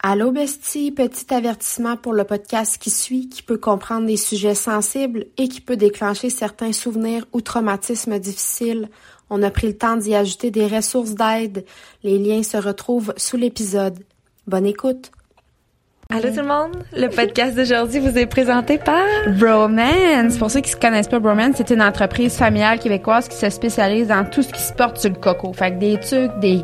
Allô bestie, petit avertissement pour le podcast qui suit, qui peut comprendre des sujets sensibles et qui peut déclencher certains souvenirs ou traumatismes difficiles. On a pris le temps d'y ajouter des ressources d'aide. Les liens se retrouvent sous l'épisode. Bonne écoute. Allô tout le monde, le podcast d'aujourd'hui vous est présenté par Bromance. Pour ceux qui ne connaissent pas Bromance, c'est une entreprise familiale québécoise qui se spécialise dans tout ce qui se porte sur le coco. Fait que des trucs, des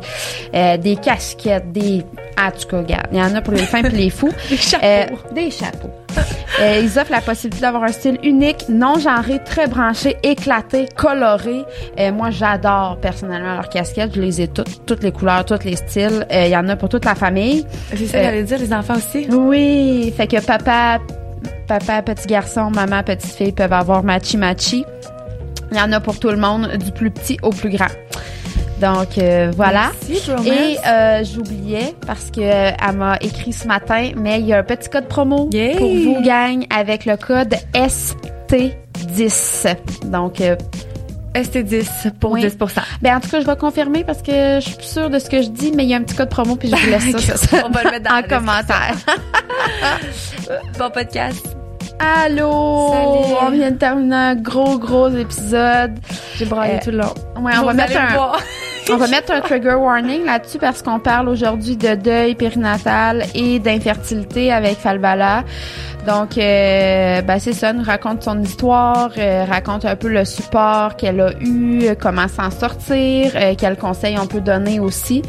euh, des casquettes, des ah tu regarde, il y en a pour les fins et les fous. des chapeaux. Euh, des chapeaux. Euh, ils offrent la possibilité d'avoir un style unique, non genré, très branché, éclaté, coloré. Euh, moi, j'adore personnellement leurs casquettes. Je les ai toutes, toutes les couleurs, tous les styles. Euh, Il y en a pour toute la famille. C'est ça, j'allais dire les enfants aussi. Oui, fait que papa, papa, petit garçon, maman, petite fille peuvent avoir machi machi. Il y en a pour tout le monde, du plus petit au plus grand. Donc euh, voilà. Merci. Et euh, j'oubliais parce que euh, elle m'a écrit ce matin, mais il y a un petit code promo pour vous gang avec le code ST10. Donc euh, ST10 pour Oui. 10 ben en tout cas, je vais confirmer parce que je suis plus sûre de ce que je dis, mais il y a un petit code promo puis je vous laisse ça, ça, ça On va le mettre dans en commentaire. Bon podcast. Allô! Salut. On vient de terminer un gros, gros épisode. J'ai braillé Euh, tout le long. Ouais, on va, mettre un, on va mettre un trigger warning là-dessus parce qu'on parle aujourd'hui de deuil périnatal et d'infertilité avec Falbala. Donc, euh, ben c'est ça, nous raconte son histoire, euh, raconte un peu le support qu'elle a eu, euh, comment s'en sortir, euh, quels conseils on peut donner aussi.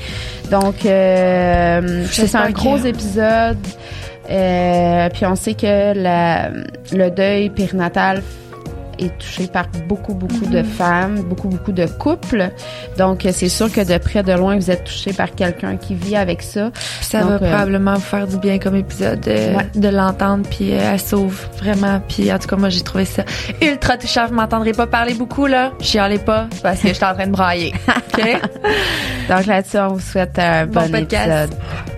Donc, euh, c'est un gros épisode. Euh, puis on sait que la, le deuil périnatal est touché par beaucoup, beaucoup de femmes, beaucoup, beaucoup de couples. Donc, euh, c'est sûr que de près, de loin, vous êtes touché par quelqu'un qui vit avec ça. Puis ça Donc, va euh, probablement vous faire du bien comme épisode euh, Ouais. de l'entendre puis euh, elle sauve vraiment puis en tout cas moi j'ai trouvé ça ultra touchant vous m'entendrez pas parler beaucoup là chialez pas parce que j'étais en train de brailler ok? Donc, là-dessus, on vous souhaite un Bon bon, podcast. épisode.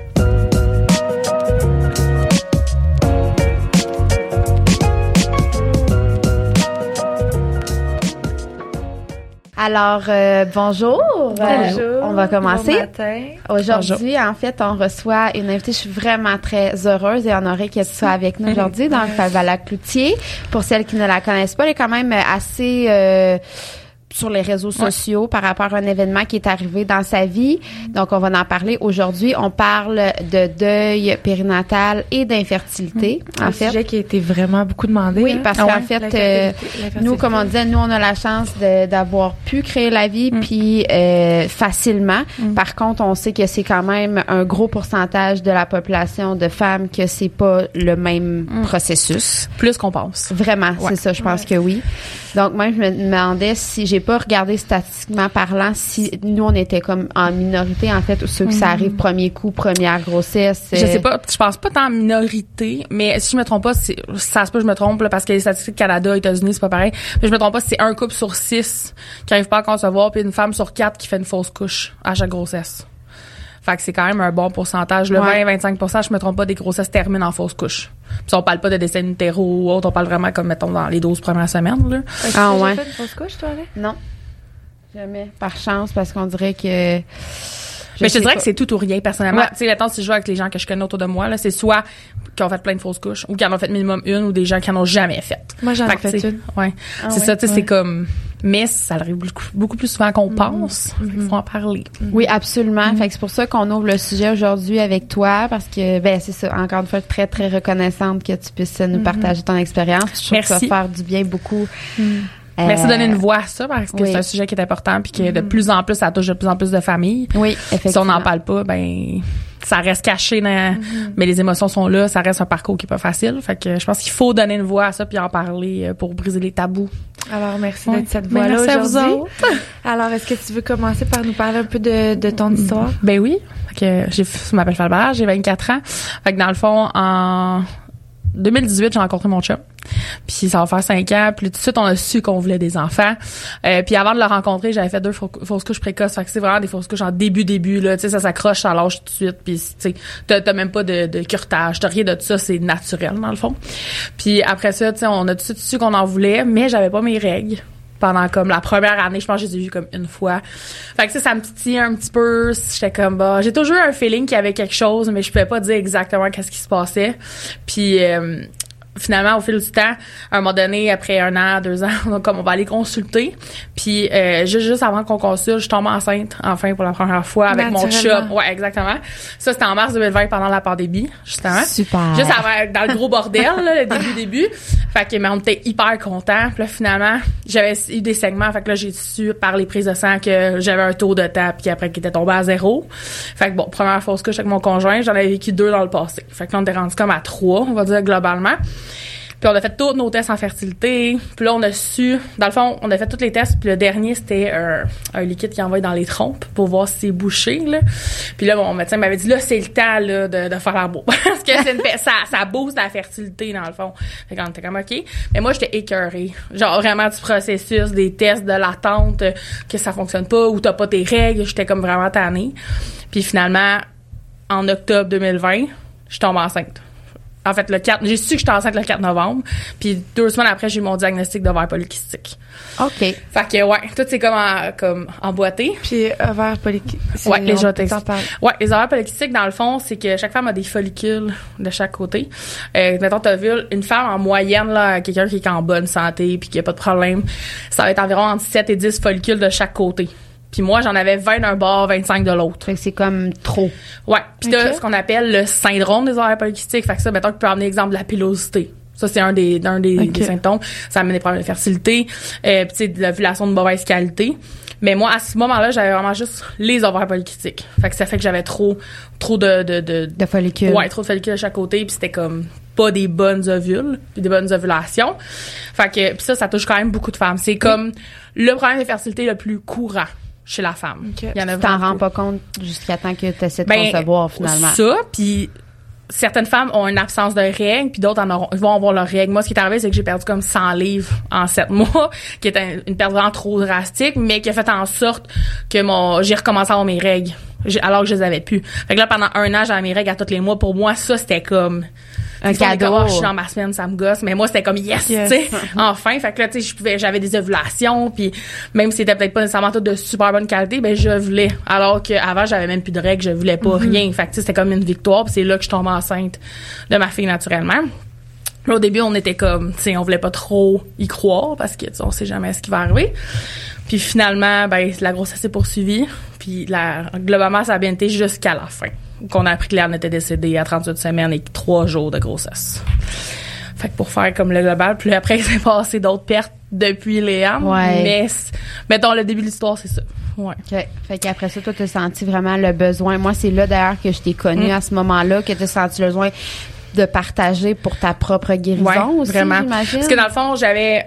Alors, euh, bonjour. Euh, on va commencer. Bon matin. Aujourd'hui, en fait, on reçoit une invitée. Je suis vraiment très heureuse et honorée qu'elle soit avec nous aujourd'hui dans le Falvala Cloutier. Pour celles qui ne la connaissent pas, elle est quand même assez euh, sur les réseaux sociaux par rapport à un événement qui est arrivé dans sa vie. Donc, on va en parler aujourd'hui. On parle de deuil périnatal et d'infertilité, en un fait. sujet qui a été vraiment beaucoup demandé Oui, hein? parce Ah qu'en ouais? fait, euh. Nous, comme on disait, nous, on a la chance d'avoir pu créer la vie, Mm. puis euh, facilement. Par contre, on sait que c'est quand même un gros pourcentage de la population de femmes que c'est pas le même Mm. processus. Plus qu'on pense. Vraiment, c'est ça, je pense que oui. Donc, même, je me demandais si, j'ai pas regardé statistiquement parlant, si nous, on était comme en minorité, en fait, ou ceux que ça arrive premier coup, première grossesse. Je euh, sais pas, je pense pas tant en minorité, mais si je me trompe pas, ça se peut je me trompe, là, parce que les statistiques Canada, États-Unis, c'est pas pareil. Mais je me trompe pas, c'est un couple sur six qui arrive pas à concevoir, puis une femme sur quatre qui fait une fausse couche à chaque grossesse. Fait que c'est quand même un bon pourcentage. Le Ouais. 20-25 je me trompe pas, des grossesses terminent en fausse couche. Puis on parle pas de décès nutéro ou autre, on parle vraiment comme, mettons, dans les 12 premières semaines, là. Ah, ouais. fait une fausse couche toi là Non. Jamais. Par chance, parce qu'on dirait que. mais je te dirais pas. que c'est tout ou rien, personnellement. Ouais. Tu sais, mettons, si je joue avec les gens que je connais autour de moi, là, c'est soit qui ont fait plein de fausses couches, ou qui en ont fait minimum une, ou des gens qui en ont jamais fait. moi j'en ai Fait fait une Ouais. Ah c'est ouais? ça, tu sais, Ouais. c'est comme. Mais ça arrive beaucoup, beaucoup plus souvent qu'on pense. Il faut en parler. Oui, absolument. Fait que c'est pour ça qu'on ouvre le sujet aujourd'hui avec toi parce que ben c'est ça. Encore une fois, très très reconnaissante que tu puisses nous partager ton expérience. Je trouve que ça va Merci. faire du bien beaucoup. Merci de Euh, donner une voix à ça parce que oui. c'est un sujet qui est important puis que de plus en plus ça touche de plus en plus de familles. Oui, Si effectivement. on n'en parle pas, ben ça reste caché, dans- mais les émotions sont là. Ça reste un parcours qui est pas facile. Fait que je pense qu'il faut donner une voix à ça puis en parler euh, pour briser les tabous. alors merci Ouais. d'être cette voix là aujourd'hui alors est-ce que tu veux commencer par nous parler un peu de, de ton histoire? Ben oui. Fait que je m'appelle Falbert, j'ai 24 ans. Fait que dans le fond, en 2018, j'ai rencontré mon chum. Puis ça va faire 5 ans. Puis tout de suite, on a su qu'on voulait des enfants. Euh, puis avant de le rencontrer, j'avais fait deux fausses couches précoces. Fait que c'est vraiment des fausses couches en début, début. Là, tu sais, ça s'accroche, ça lâche tout de suite. Puis tu sais, t'as, même pas de, de curtage, t'as rien de ça. C'est naturel dans le fond. Puis après ça, tu sais, on a tout de suite su qu'on en voulait, mais j'avais pas mes règles. Pendant comme la première année, je pense que je les ai vus comme une fois. Fait que ça, ça me titillait un petit peu. J'étais comme bah, j'ai toujours eu un feeling qu'il y avait quelque chose, mais je pouvais pas dire exactement qu'est-ce qui se passait. Puis euh, finalement, au fil du temps, à un moment donné, après un an, deux ans, donc comme on va aller consulter. Puis euh, juste, juste avant qu'on consulte, je tombe enceinte, enfin, pour la première fois, avec mon chum. Ouais, exactement. Ça, c'était en mars 2020, pendant la pandémie, justement. Super. Juste avant, dans le gros bordel, là, le début, début. Fait que, mais on était hyper contents. Puis là, finalement, j'avais eu des segments. Fait que là, j'ai su par les prises de sang que j'avais un taux de temps, puis après, qui était tombé à zéro. Fait que bon, première fausse couche avec mon conjoint, j'en avais vécu deux dans le passé. Fait que là, on était rendu comme à trois, on va dire, globalement. Puis on a fait tous nos tests en fertilité. Puis là, on a su, dans le fond, on a fait tous les tests. Puis le dernier, c'était un, liquide qui envoie dans les trompes pour voir si c'est bouché. Puis là, mon médecin m'avait dit, là, c'est le temps de, faire la beau. Parce que ça, ça booste la fertilité, dans le fond. Fait qu'on était comme, OK. Mais moi, j'étais écœurée. Genre, vraiment, du processus, des tests, de l'attente, que ça fonctionne pas, ou t'as pas tes règles. J'étais comme vraiment tannée. Puis finalement, en octobre 2020, je tombe enceinte. En fait, le 4, j'ai su que j'étais enceinte le 4 novembre. Puis deux semaines après, j'ai eu mon diagnostic d'ovaire polykystique. OK. Fait que, ouais, tout c'est comme, en, comme emboîté. Puis ovaire polykystique. Ouais, les. Ouais, les ovaires polykystiques, dans le fond, c'est que chaque femme a des follicules de chaque côté. Euh, mettons, t'as vu une femme en moyenne, là, quelqu'un qui est en bonne santé puis qui a pas de problème, ça va être environ entre 7 et 10 follicules de chaque côté. Puis moi, j'en avais 20 d'un bord, 25 de l'autre. Fait que c'est comme trop. Ouais. Puis t'as Ok. ce qu'on appelle le syndrome des ovaires polykystiques. Fait que ça, mettons, que tu peux amener l'exemple de la pilosité. Ça, c'est un des, un des, symptômes. Ça amène des problèmes de fertilité, euh, puis sais, de l'ovulation de mauvaise qualité. Mais moi, à ce moment-là, j'avais vraiment juste les ovaires polykystiques. Fait que ça fait que j'avais trop, trop de, de, de, De follicules. Ouais, trop de follicules de chaque côté, puis c'était comme pas des bonnes ovules, puis des bonnes ovulations. Fait que puis ça, ça touche quand même beaucoup de femmes. C'est comme le problème de fertilité le plus courant chez la femme. Ok. Il y en a Tu t'en rends pas compte jusqu'à temps que tu essaies de Ben, concevoir, finalement. Ça, puis certaines femmes ont une absence de règles, puis d'autres en auront, vont avoir leurs règles. Moi, ce qui est arrivé, c'est que j'ai perdu comme 100 livres en 7 mois, qui était une perte vraiment trop drastique, mais qui a fait en sorte que mon j'ai recommencé à avoir mes règles, alors que je les avais plus. Fait que là, pendant un an, j'avais mes règles à tous les mois. Pour moi, ça, c'était comme... Un des cadeau. je suis dans ma semaine, ça me gosse. Mais moi, c'était comme yes, Yes. tu sais. enfin, fait que là, tu sais, je pouvais, j'avais des ovulations, puis même si c'était peut-être pas nécessairement tout de super bonne qualité, ben je voulais. Alors qu'avant, j'avais même plus de règles, je voulais pas rien. Fait que tu sais, c'était comme une victoire. Puis c'est là que je tombe enceinte de ma fille naturellement. Là, au début, on était comme, tu sais, on voulait pas trop y croire parce que tu sais, on sait jamais ce qui va arriver. Puis finalement, ben la grossesse s'est poursuivie. Puis la, globalement, ça a bien été jusqu'à la fin. Qu'on a appris que Léane était décédée à 38 semaines et 3 jours de grossesse. Fait que pour faire comme le global, puis après, il s'est passé d'autres pertes depuis Léane. Ouais. Mais, mettons, le début de l'histoire, c'est ça. Ouais. OK. Fait qu'après ça, toi, t'as senti vraiment le besoin. Moi, c'est là, d'ailleurs, que je t'ai connue Mm. à ce moment-là, que t'as senti le besoin de partager pour ta propre guérison Ouais, aussi, vraiment. Parce que dans le fond, j'avais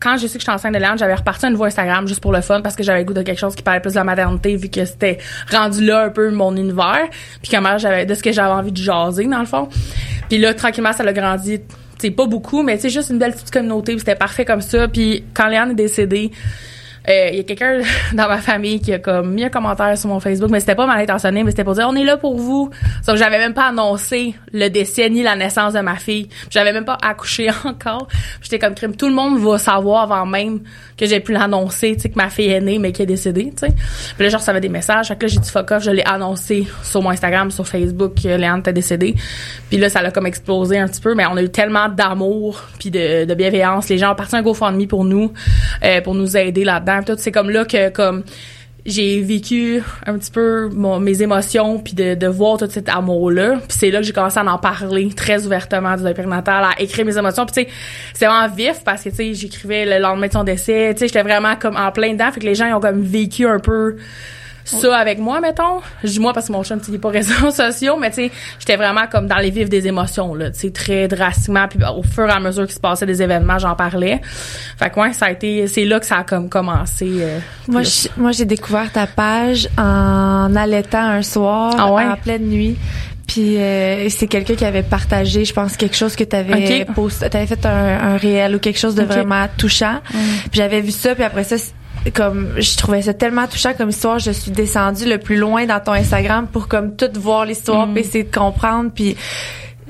quand j'ai su que j'étais enceinte de Léane, j'avais reparti un nouveau Instagram juste pour le fun parce que j'avais le goût de quelque chose qui parlait plus de la maternité vu que c'était rendu là un peu mon univers. Puis comment j'avais de ce que j'avais envie de jaser dans le fond. Puis là tranquillement ça l'a grandi, c'est pas beaucoup mais c'est juste une belle petite communauté, c'était parfait comme ça. Puis quand Léane est décédée, euh, il y a quelqu'un dans ma famille qui a comme mis un commentaire sur mon Facebook, mais c'était pas mal intentionné, mais c'était pour dire on est là pour vous. Sauf que j'avais même pas annoncé le décès ni la naissance de ma fille. J'avais même pas accouché encore. J'étais comme crime. Tout le monde va savoir avant même que j'ai pu l'annoncer, tu sais, que ma fille est née mais qui est décédée, tu sais. Puis là, je recevais des messages. Fait que là, j'ai dit fuck off, je l'ai annoncé sur mon Instagram, sur Facebook que Léane était décédée. Puis là, ça l'a comme explosé un petit peu, mais on a eu tellement d'amour puis de, de bienveillance. Les gens ont parti un GoFundMe pour nous, euh, pour nous aider là-dedans. C'est comme là que comme j'ai vécu un petit peu mes émotions puis de, de voir tout cet amour là puis c'est là que j'ai commencé à en parler très ouvertement du deuil à écrire mes émotions. Puis c'est vraiment vif parce que tu sais j'écrivais le lendemain de son décès. Tu sais j'étais vraiment comme en plein dedans. Fait que les gens ont comme vécu un peu ça avec moi mettons je dis moi parce que mon chum il est pas réseaux sociaux mais tu sais j'étais vraiment comme dans les vifs des émotions là tu sais très drastiquement puis au fur et à mesure qu'il se passait des événements j'en parlais fait que ouais ça a été c'est là que ça a comme commencé euh, Moi, je- moi, j'ai découvert ta page en allaitant un soir, Ah ouais? en pleine nuit. Puis euh, c'est quelqu'un qui avait partagé, je pense, quelque chose que tu avais Ok. posté, t'avais fait un, un réel ou quelque chose de vraiment touchant. Puis j'avais vu ça, puis après ça, comme je trouvais ça tellement touchant comme histoire, je suis descendue le plus loin dans ton Instagram pour comme tout voir l'histoire, Mm. puis essayer de comprendre, puis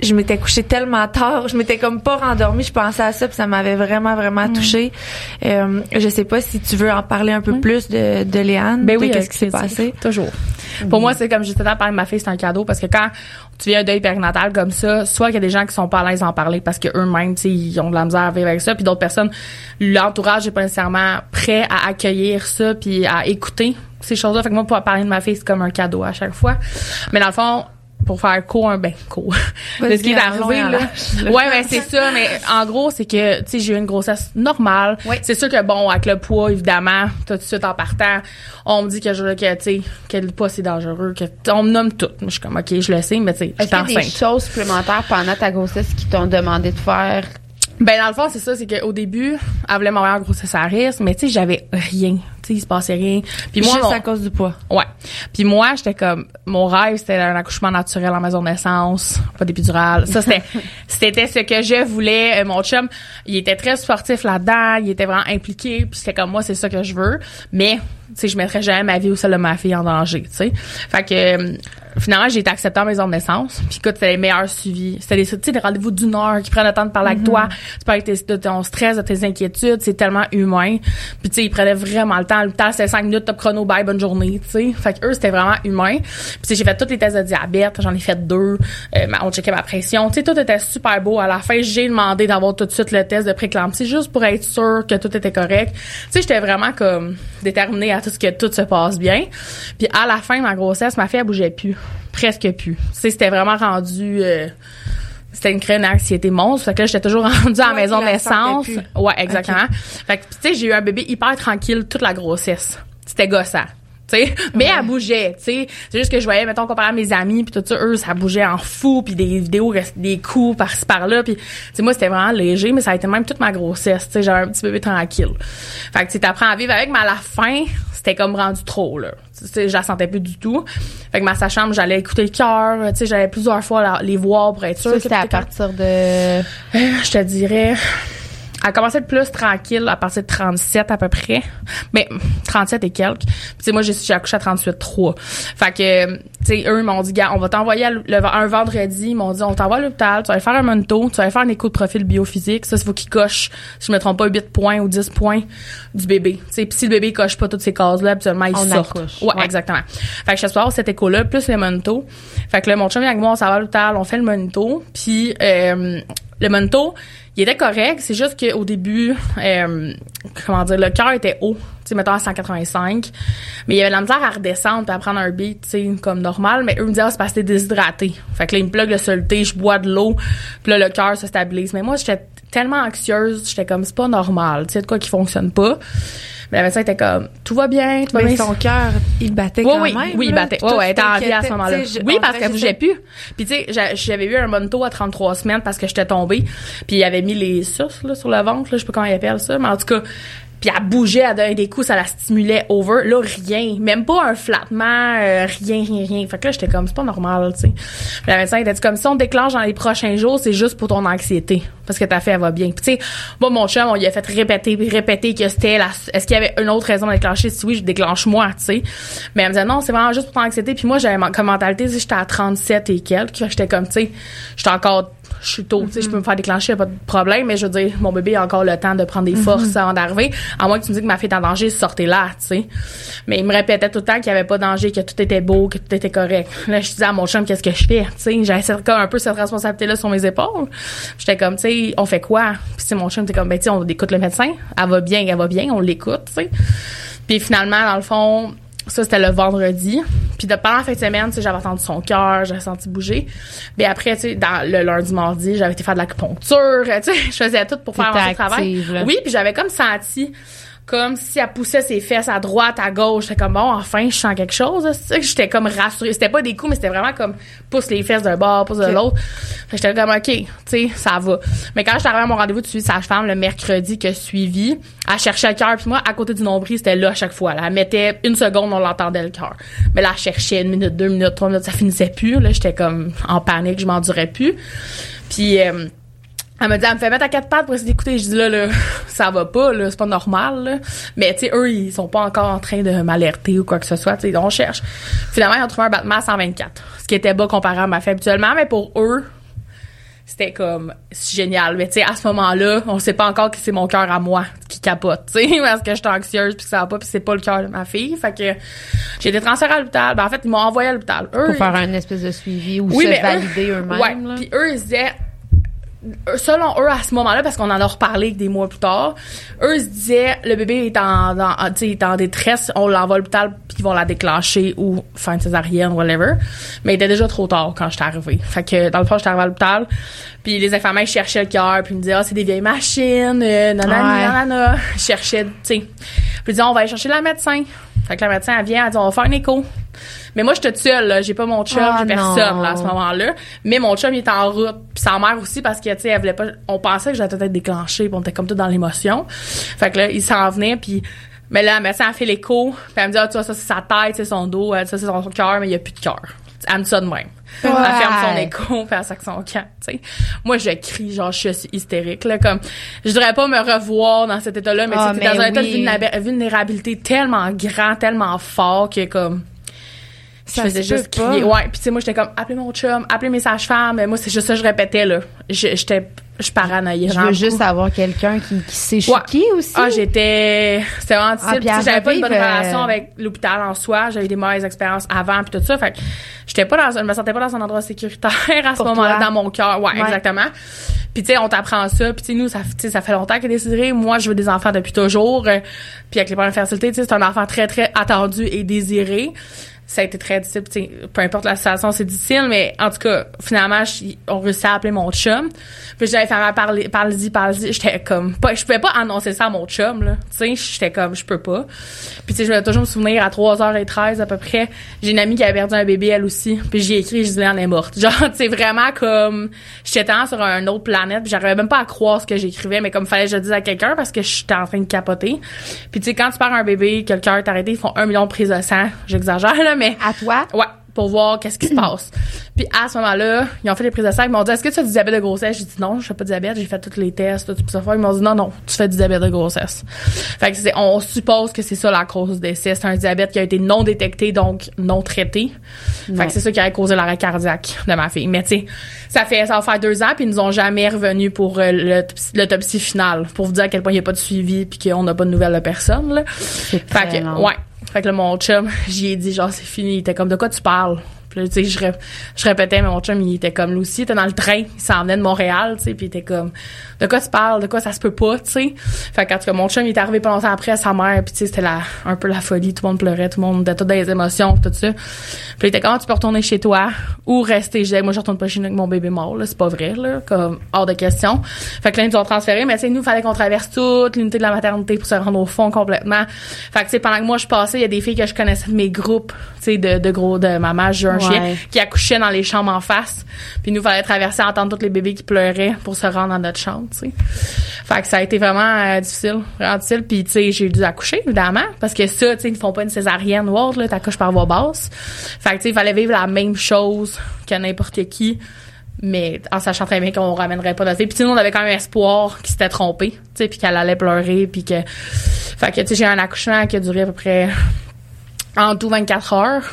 je m'étais couchée tellement tard, je m'étais comme pas rendormie, je pensais à ça puis ça m'avait vraiment vraiment Mm. touchée. Euh, je sais pas si tu veux en parler un peu plus de, de Léane, Ben oui, qu'est-ce avec qui s'est passé? Toujours. Pour moi, c'est comme j'étais là parler de ma fille, c'est un cadeau parce que quand tu vis un deuil périnatal comme ça, soit qu'il y a des gens qui sont pas à l'aise d'en parler parce que eux-mêmes, tu ils ont de la misère à vivre avec ça, puis d'autres personnes, l'entourage est pas nécessairement prêt à accueillir ça puis à écouter ces choses-là. Fait que moi, pour parler de ma fille, c'est comme un cadeau à chaque fois. Mais dans le fond, pour faire court, un ben court. de ce qui est arrivé là. Ouais, ben c'est ça, mais en gros, c'est que tu sais, j'ai eu une grossesse normale. Oui. C'est sûr que bon, avec le poids évidemment, tout de suite en partant, on me dit que je que tu sais, que le poids c'est dangereux, que on me nomme tout. Je suis comme OK, je le sais, mais tu sais, qu'il y a des enceinte. choses supplémentaires pendant ta grossesse qui t'ont demandé de faire? Ben dans le fond, c'est ça, c'est qu'au début, elle voulait m'envoyer en grossesse à risque, mais tu sais, j'avais rien, il se passait rien. Puis moi, Juste mon- à cause du poids. Ouais. Puis moi, j'étais comme mon rêve, c'était un accouchement naturel en maison de naissance, pas d'épidurale. Ça c'était c'était ce que je voulais. Euh, Mon chum, il était très sportif là-dedans, il était vraiment impliqué, puis c'était comme moi, c'est ça que je veux. Mais sais, je mettrais jamais ma vie ou celle de ma fille en danger, tu sais. Fait que euh, finalement, j'ai été acceptée en maison de naissance. Puis écoute, c'était les meilleurs suivis. C'était des, tu sais, des rendez-vous d'une heure qui prennent le temps de parler avec toi. Tu parles de ton stress, de tes inquiétudes. C'est tellement humain. Puis tu sais, ils prenaient vraiment le temps. Le temps, c'était cinq minutes, top chrono, bye, bonne journée, tu sais. Fait que eux, c'était vraiment humain. Puis j'ai fait tous les tests de diabète. J'en ai fait deux. Euh, on checkait ma pression. Tu sais, tout était super beau. À la fin, j'ai demandé d'avoir tout de suite le test de préclampsie juste pour être sûr que tout était correct. Tu sais, j'étais vraiment comme déterminée à tout ce que tout se passe bien. Puis à la fin de ma grossesse, ma fille, elle bougeait plus. Presque plus. Tu sais, c'était vraiment rendu... euh, c'était une créée une anxiété monstre. Fait que là, j'étais toujours rendue à la Ouais, maison de naissance. Ouais, exactement. Fait que, tu sais, j'ai eu un bébé hyper tranquille toute la grossesse. C'était gossant. Tu sais, mais elle bougeait. C'est juste que je voyais, mettons, comparé à mes amis, puis tout ça, eux, ça bougeait en fou, puis des vidéos, des coups par-ci, par-là, puis, moi, c'était vraiment léger, mais ça a été même toute ma grossesse, tu j'avais un petit bébé tranquille. Fait que, tu t'apprends à vivre avec, mais à la fin, c'était comme rendu trop, là. Tu sais, je la sentais plus du tout. Fait que ma sage-femme, j'allais écouter le cœur, tu j'allais plusieurs fois la- les voir pour être sûre c'était à partir de... je te dirais a commencé de plus tranquille à partir de 37 à peu près. Mais 37 et quelques. Puis tu sais moi j'ai accouché à 38 3. Fait que tu sais eux ils m'ont dit gars, on va t'envoyer à le, un vendredi, ils m'ont dit on t'envoie à l'hôpital, tu vas aller faire un monito, tu vas aller faire un écho de profil biophysique, ça il faut qu'il coche si je me trompe pas 8 points ou 10 points du bébé. Tu sais puis si le bébé coche pas toutes ces cases là, habituellement il sort. Ouais, Ouais. exactement. Fait que je suis cet écho là plus le monito. Fait que là mon chum vient avec moi, on s'en va à l'hôpital, on fait le monito, puis euh, le monito il était correct, c'est juste qu'au début, euh, comment dire, le cœur était haut, tu sais, mettons à 185, mais il y avait la misère à redescendre puis à prendre un beat, tu sais, comme normal, mais eux me disaient, ah, c'est parce que t'es déshydraté. Fait que là, ils me plug le soluté, je bois de l'eau, puis là, le cœur se stabilise. Mais moi, j'étais tellement anxieuse, j'étais comme, c'est pas normal, tu sais, de quoi qui fonctionne pas. Mais la médecin était comme, tout va bien, tout va Mais bien. son cœur, il battait Oui, quand oui, même. oui, il battait. Toi, Ouais, elle était en vie à ce moment-là. Oui, parce qu'elle que bougeait plus. Puis tu sais, j'a- j'avais eu un monto à 33 semaines parce que j'étais tombée. Puis il avait mis les suces là, sur le ventre, là, je sais pas comment il appelle ça, mais en tout cas, puis elle bougeait, elle donnait des coups, ça la stimulait over. Là, rien. Même pas un flattement, euh, rien, rien, rien. Fait que là, j'étais comme, c'est pas normal, tu sais. La médecin était comme, si on déclenche dans les prochains jours, c'est juste pour ton anxiété. Parce que ta fille, elle va bien. Puis tu sais, moi, mon chum, on lui a fait répéter, répéter que c'était la, est-ce qu'il y avait une autre raison de déclencher? Si oui, je déclenche moi, tu sais. Mais elle me disait, non, c'est vraiment juste pour ton anxiété. Puis moi, j'avais comme mentalité, j'étais à 37 et quelques. J'étais comme, tu sais, j'étais encore je suis tôt, tu sais, je peux me faire déclencher, y a pas de problème, mais je veux dire, mon bébé a encore le temps de prendre des forces avant d'arriver, à moins que tu me dises que ma fille est en danger, sortez-la, tu sais. Mais il me répétait tout le temps qu'il y avait pas de danger, que tout était beau, que tout était correct. Là, je disais à mon chum, qu'est-ce que je fais, tu sais, j'avais comme un peu cette responsabilité-là sur mes épaules. J'étais comme, tu sais, on fait quoi? Puis mon chum était comme, ben, tu on écoute le médecin, elle va bien, elle va bien, on l'écoute, tu sais. Puis finalement, dans le fond, ça, c'était le vendredi. Puis de, pendant la fin de semaine, tu sais, j'avais entendu son cœur, j'avais senti bouger. Mais après, tu sais, dans le lundi, mardi, j'avais été faire de l'acupuncture. Tu sais, je faisais tout pour faire le travail. là. Oui, puis j'avais comme senti comme si elle poussait ses fesses à droite, à gauche. J'étais comme, bon, enfin, je sens quelque chose. C'est J'étais comme rassurée. C'était pas des coups, mais c'était vraiment comme pousse les fesses d'un bord, pousse de l'autre. Fait que J'étais comme, OK, tu sais, ça va. Mais quand j'étais arrivée à mon rendez-vous de suivi sage-femme le mercredi que suivi, elle cherchait le cœur. Puis moi, à côté du nombril, c'était là à chaque fois. Là. Elle mettait une seconde, on l'entendait le cœur. Mais là, elle cherchait une minute, deux minutes, trois minutes, ça finissait plus. Là, j'étais comme en panique, je m'endurais plus. Puis... euh, elle me dit, elle me fait mettre à quatre pattes pour essayer d'écouter. Je dis là, là, ça va pas, là, c'est pas normal, là. Mais, tu sais, eux, ils sont pas encore en train de m'alerter ou quoi que ce soit, tu sais, on cherche. Finalement, ils ont trouvé un battement à 124. Ce qui était bas comparé à ma fille habituellement, mais pour eux, c'était comme c'est génial mais tu sais à ce moment-là on sait pas encore que c'est mon cœur à moi qui capote tu sais parce que je suis anxieuse puis que ça va pas puis c'est pas le cœur de ma fille fait que j'ai été transférée à l'hôpital ben en fait ils m'ont envoyé à l'hôpital eux Pour faire un espèce de suivi ou oui, se mais valider eux-mêmes. ouais là. puis eux ils disaient selon eux à ce moment-là parce qu'on en a reparlé des mois plus tard eux se disaient le bébé est en, en- est en détresse on l'envoie à l'hôpital puis ils vont la déclencher ou faire une césarienne whatever. Mais il était déjà trop tard quand j'étais arrivée. Fait que dans le fond j'étais arrivée à l'hôpital puis les infirmières cherchaient le cœur puis ils me disaient ah c'est des vieilles machines euh, nanana Ouais. nanana ils cherchaient tu sais. Puis ils disaient on va aller chercher la médecin fait que la médecin elle vient elle dit on va faire un écho mais moi, j'étais toute seule, là. J'ai pas mon chum, Ah, j'ai personne, là, à ce moment-là. Mais mon chum, il était en route. Puis sa mère aussi, parce que, tu sais, elle voulait pas... On pensait que j'allais peut-être déclencher, puis on était comme tout dans l'émotion. Fait que là, il s'en venait, puis... Mais là, la médecin a fait l'écho, puis elle me dit, ah, tu vois, ça, c'est sa tête, c'est son dos, elle dit, ça, c'est son cœur, mais il y a plus de cœur. Elle me dit ça de même. Elle ferme son Ouais. écho, puis elle sac son camp, tu sais. Moi, je crie, genre, je suis hystérique, là, comme... Je voudrais pas me revoir dans cet état-là, mais Ah, c'était dans mais un état de vulnérabilité tellement grand, tellement fort que, comme je Ça faisais se juste pas. crier. Ouais, puis tu sais moi j'étais comme appelez mon chum, appelez mes sages-femmes, mais moi c'est juste ça que je répétais là. Je- J'étais je paranoïais. Je veux juste avoir quelqu'un qui, qui sait Ouais. aussi. Ah, j'étais c'était vraiment difficile. Ah, j'avais pas une bonne euh, relation avec l'hôpital en soi, j'avais eu des mauvaises expériences avant puis tout ça, fait que j'étais pas dans je me sentais pas dans un endroit sécuritaire à ce moment-là dans mon cœur. Ouais, Ouais. exactement. Puis tu sais on t'apprend ça, puis tu sais nous ça tu sais ça fait longtemps que désiré, moi je veux des enfants depuis toujours. puis avec les problèmes de fertilité, tu sais c'est un enfant très très attendu et désiré ça a été très difficile. Peu importe la situation, c'est difficile, mais en tout cas, finalement, on réussit à appeler mon chum. Puis j'avais fait parler, parle-y, parle-y. J'étais comme, pas, je pouvais pas annoncer ça à mon chum, là. Tu sais, j'étais comme, je peux pas. Puis tu sais, je vais toujours me souvenir, à 3h13 à peu près, j'ai une amie qui avait perdu un bébé, elle aussi. Puis j'ai écrit, je disais, elle est morte. Genre, tu sais, vraiment comme, j'étais tellement sur une autre planète, puis j'arrivais même pas à croire ce que j'écrivais, mais comme fallait que je le dise à quelqu'un parce que j'étais en train de capoter. Puis tu sais, quand tu perds un bébé, que le cœur est arrêté, ils font un million de prises de sang. J'exagère, là, À toi? Ouais, pour voir qu'est-ce qui se passe. Puis à ce moment-là, ils ont fait les prises de sang, ils m'ont dit "Est-ce que tu as du diabète de grossesse? J'ai dit non, je fais pas de diabète, j'ai fait tous les tests, tout ça Ils m'ont dit "Non non, tu fais du diabète de grossesse." Fait que c'est on suppose que c'est ça la cause du décès, c'est un diabète qui a été non détecté donc non traité. Fait que c'est ça qui a causé l'arrêt cardiaque de ma fille. Mais tu sais, ça fait ça va faire deux ans puis ils nous ont jamais revenu pour euh, l'autopsie- finale pour vous dire à quel point il y a pas de suivi puis qu'on n'a pas de nouvelles de personne là. Fait que, long. ouais. Fait que là, mon chum, j'y ai dit, genre, c'est fini. Il était comme, de quoi tu parles? Tu sais, je, je répétais, mais mon chum, il était comme, lui aussi, il était dans le train. Il s'en venait de Montréal, tu sais, puis il était comme, de quoi tu parles? De quoi ça se peut pas, tu sais? Fait qu'en tout cas, mon chum, il est arrivé pas longtemps après à sa mère, puis tu sais, c'était la, un peu la folie. Tout le monde pleurait, tout le monde était tout dans les émotions, tout ça. Puis il était comment tu peux retourner chez toi ou rester? Je moi, je retourne pas chez nous avec mon bébé mort, là. C'est pas vrai, là. Comme, hors de question. Fait que là, ils nous ont transféré, mais tu sais, nous, fallait qu'on traverse toute l'unité de la maternité pour se rendre au fond complètement. Fait que, tu sais, pendant que moi, je passais, il y a des filles que je connaissais de mes groupes, tu sais, de, de gros, de un Ouais. Chien, qui accouchaient dans les chambres en face. Puis nous, fallait traverser, entendre tous les bébés qui pleuraient pour se rendre dans notre chambre, tu sais. Fait que ça a été vraiment euh, difficile, vraiment difficile. Puis, tu sais, j'ai dû accoucher, évidemment, parce que ça, tu sais, ils ne font pas une césarienne ou autre, là, t'accouches par voie basse. Fait que, tu sais, il fallait vivre la même chose que n'importe qui, mais en sachant très bien qu'on ramènerait pas notre fille. Puis, nous, on avait quand même espoir qu'il s'était trompé, tu sais, puis qu'elle allait pleurer, puis que... Fait que, tu sais, j'ai eu un accouchement qui a duré à peu près en tout 24 heures,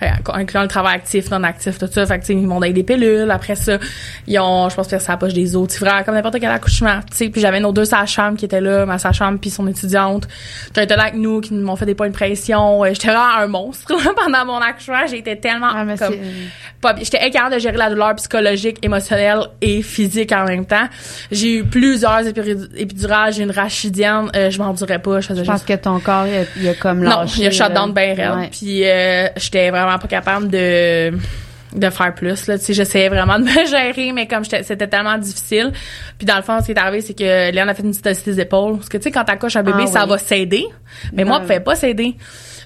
incluant le travail actif, non actif, tout ça. Fait que, ils m'ont donné des pilules. Après ça, ils ont, je pense, fait sa poche des sais, vraiment, comme n'importe quel accouchement. Tu sais, puis j'avais nos deux sages-femmes qui étaient là, ma sage-femme puis son étudiante, qui étaient là avec nous, qui m'ont fait des points de pression. Euh, J'étais vraiment un monstre pendant mon accouchement. Été tellement Ah, comme pas. J'étais incapable de gérer la douleur psychologique, émotionnelle et physique en même temps. J'ai eu plusieurs épidurales, j'ai une rachidienne, euh, je m'en dirais pas. Je faisais Je pense juste que ton corps, il a, il a comme non, lâché. il y a shut là. down bien. Puis euh, j'étais vraiment pas capable de de faire plus là tu sais j'essayais vraiment de me gérer mais comme c'était tellement difficile puis dans le fond ce qui est arrivé c'est que Léon a fait une cytosis des épaules parce que tu sais quand t'accouches un bébé Ah ça oui. va s'aider mais moi Ouais. elle pouvait pas s'aider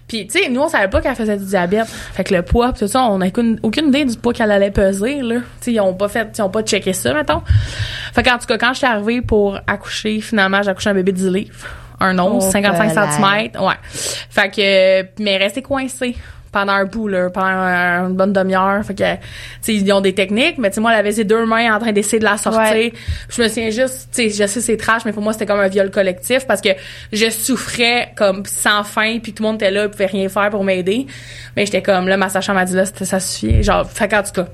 puis tu sais nous on savait pas qu'elle faisait du diabète fait que le poids pis tout ça on n'a aucune, aucune idée du poids qu'elle allait peser là tu sais ils ont pas fait ils ont pas checké ça mettons fait qu'en tout cas quand j'étais arrivée pour accoucher finalement j'ai accouché un bébé de 10 livres un once Oh, 55 palais. cm Ouais. Fait que, mais rester coincé. Pendant un bout, là, pendant un- une bonne demi-heure. Fait que, tu sais, ils ont des techniques, mais tu sais, moi, elle avait ses deux mains en train d'essayer de la sortir. Ouais. Je me souviens juste, tu sais, je sais c'est trash, mais pour moi, c'était comme un viol collectif parce que je souffrais comme sans fin, puis tout le monde était là, pouvait rien faire pour m'aider. Mais j'étais comme, là, ma sage-femme m'a dit, là, c'était- ça suffit. Genre, fait qu'en tout cas,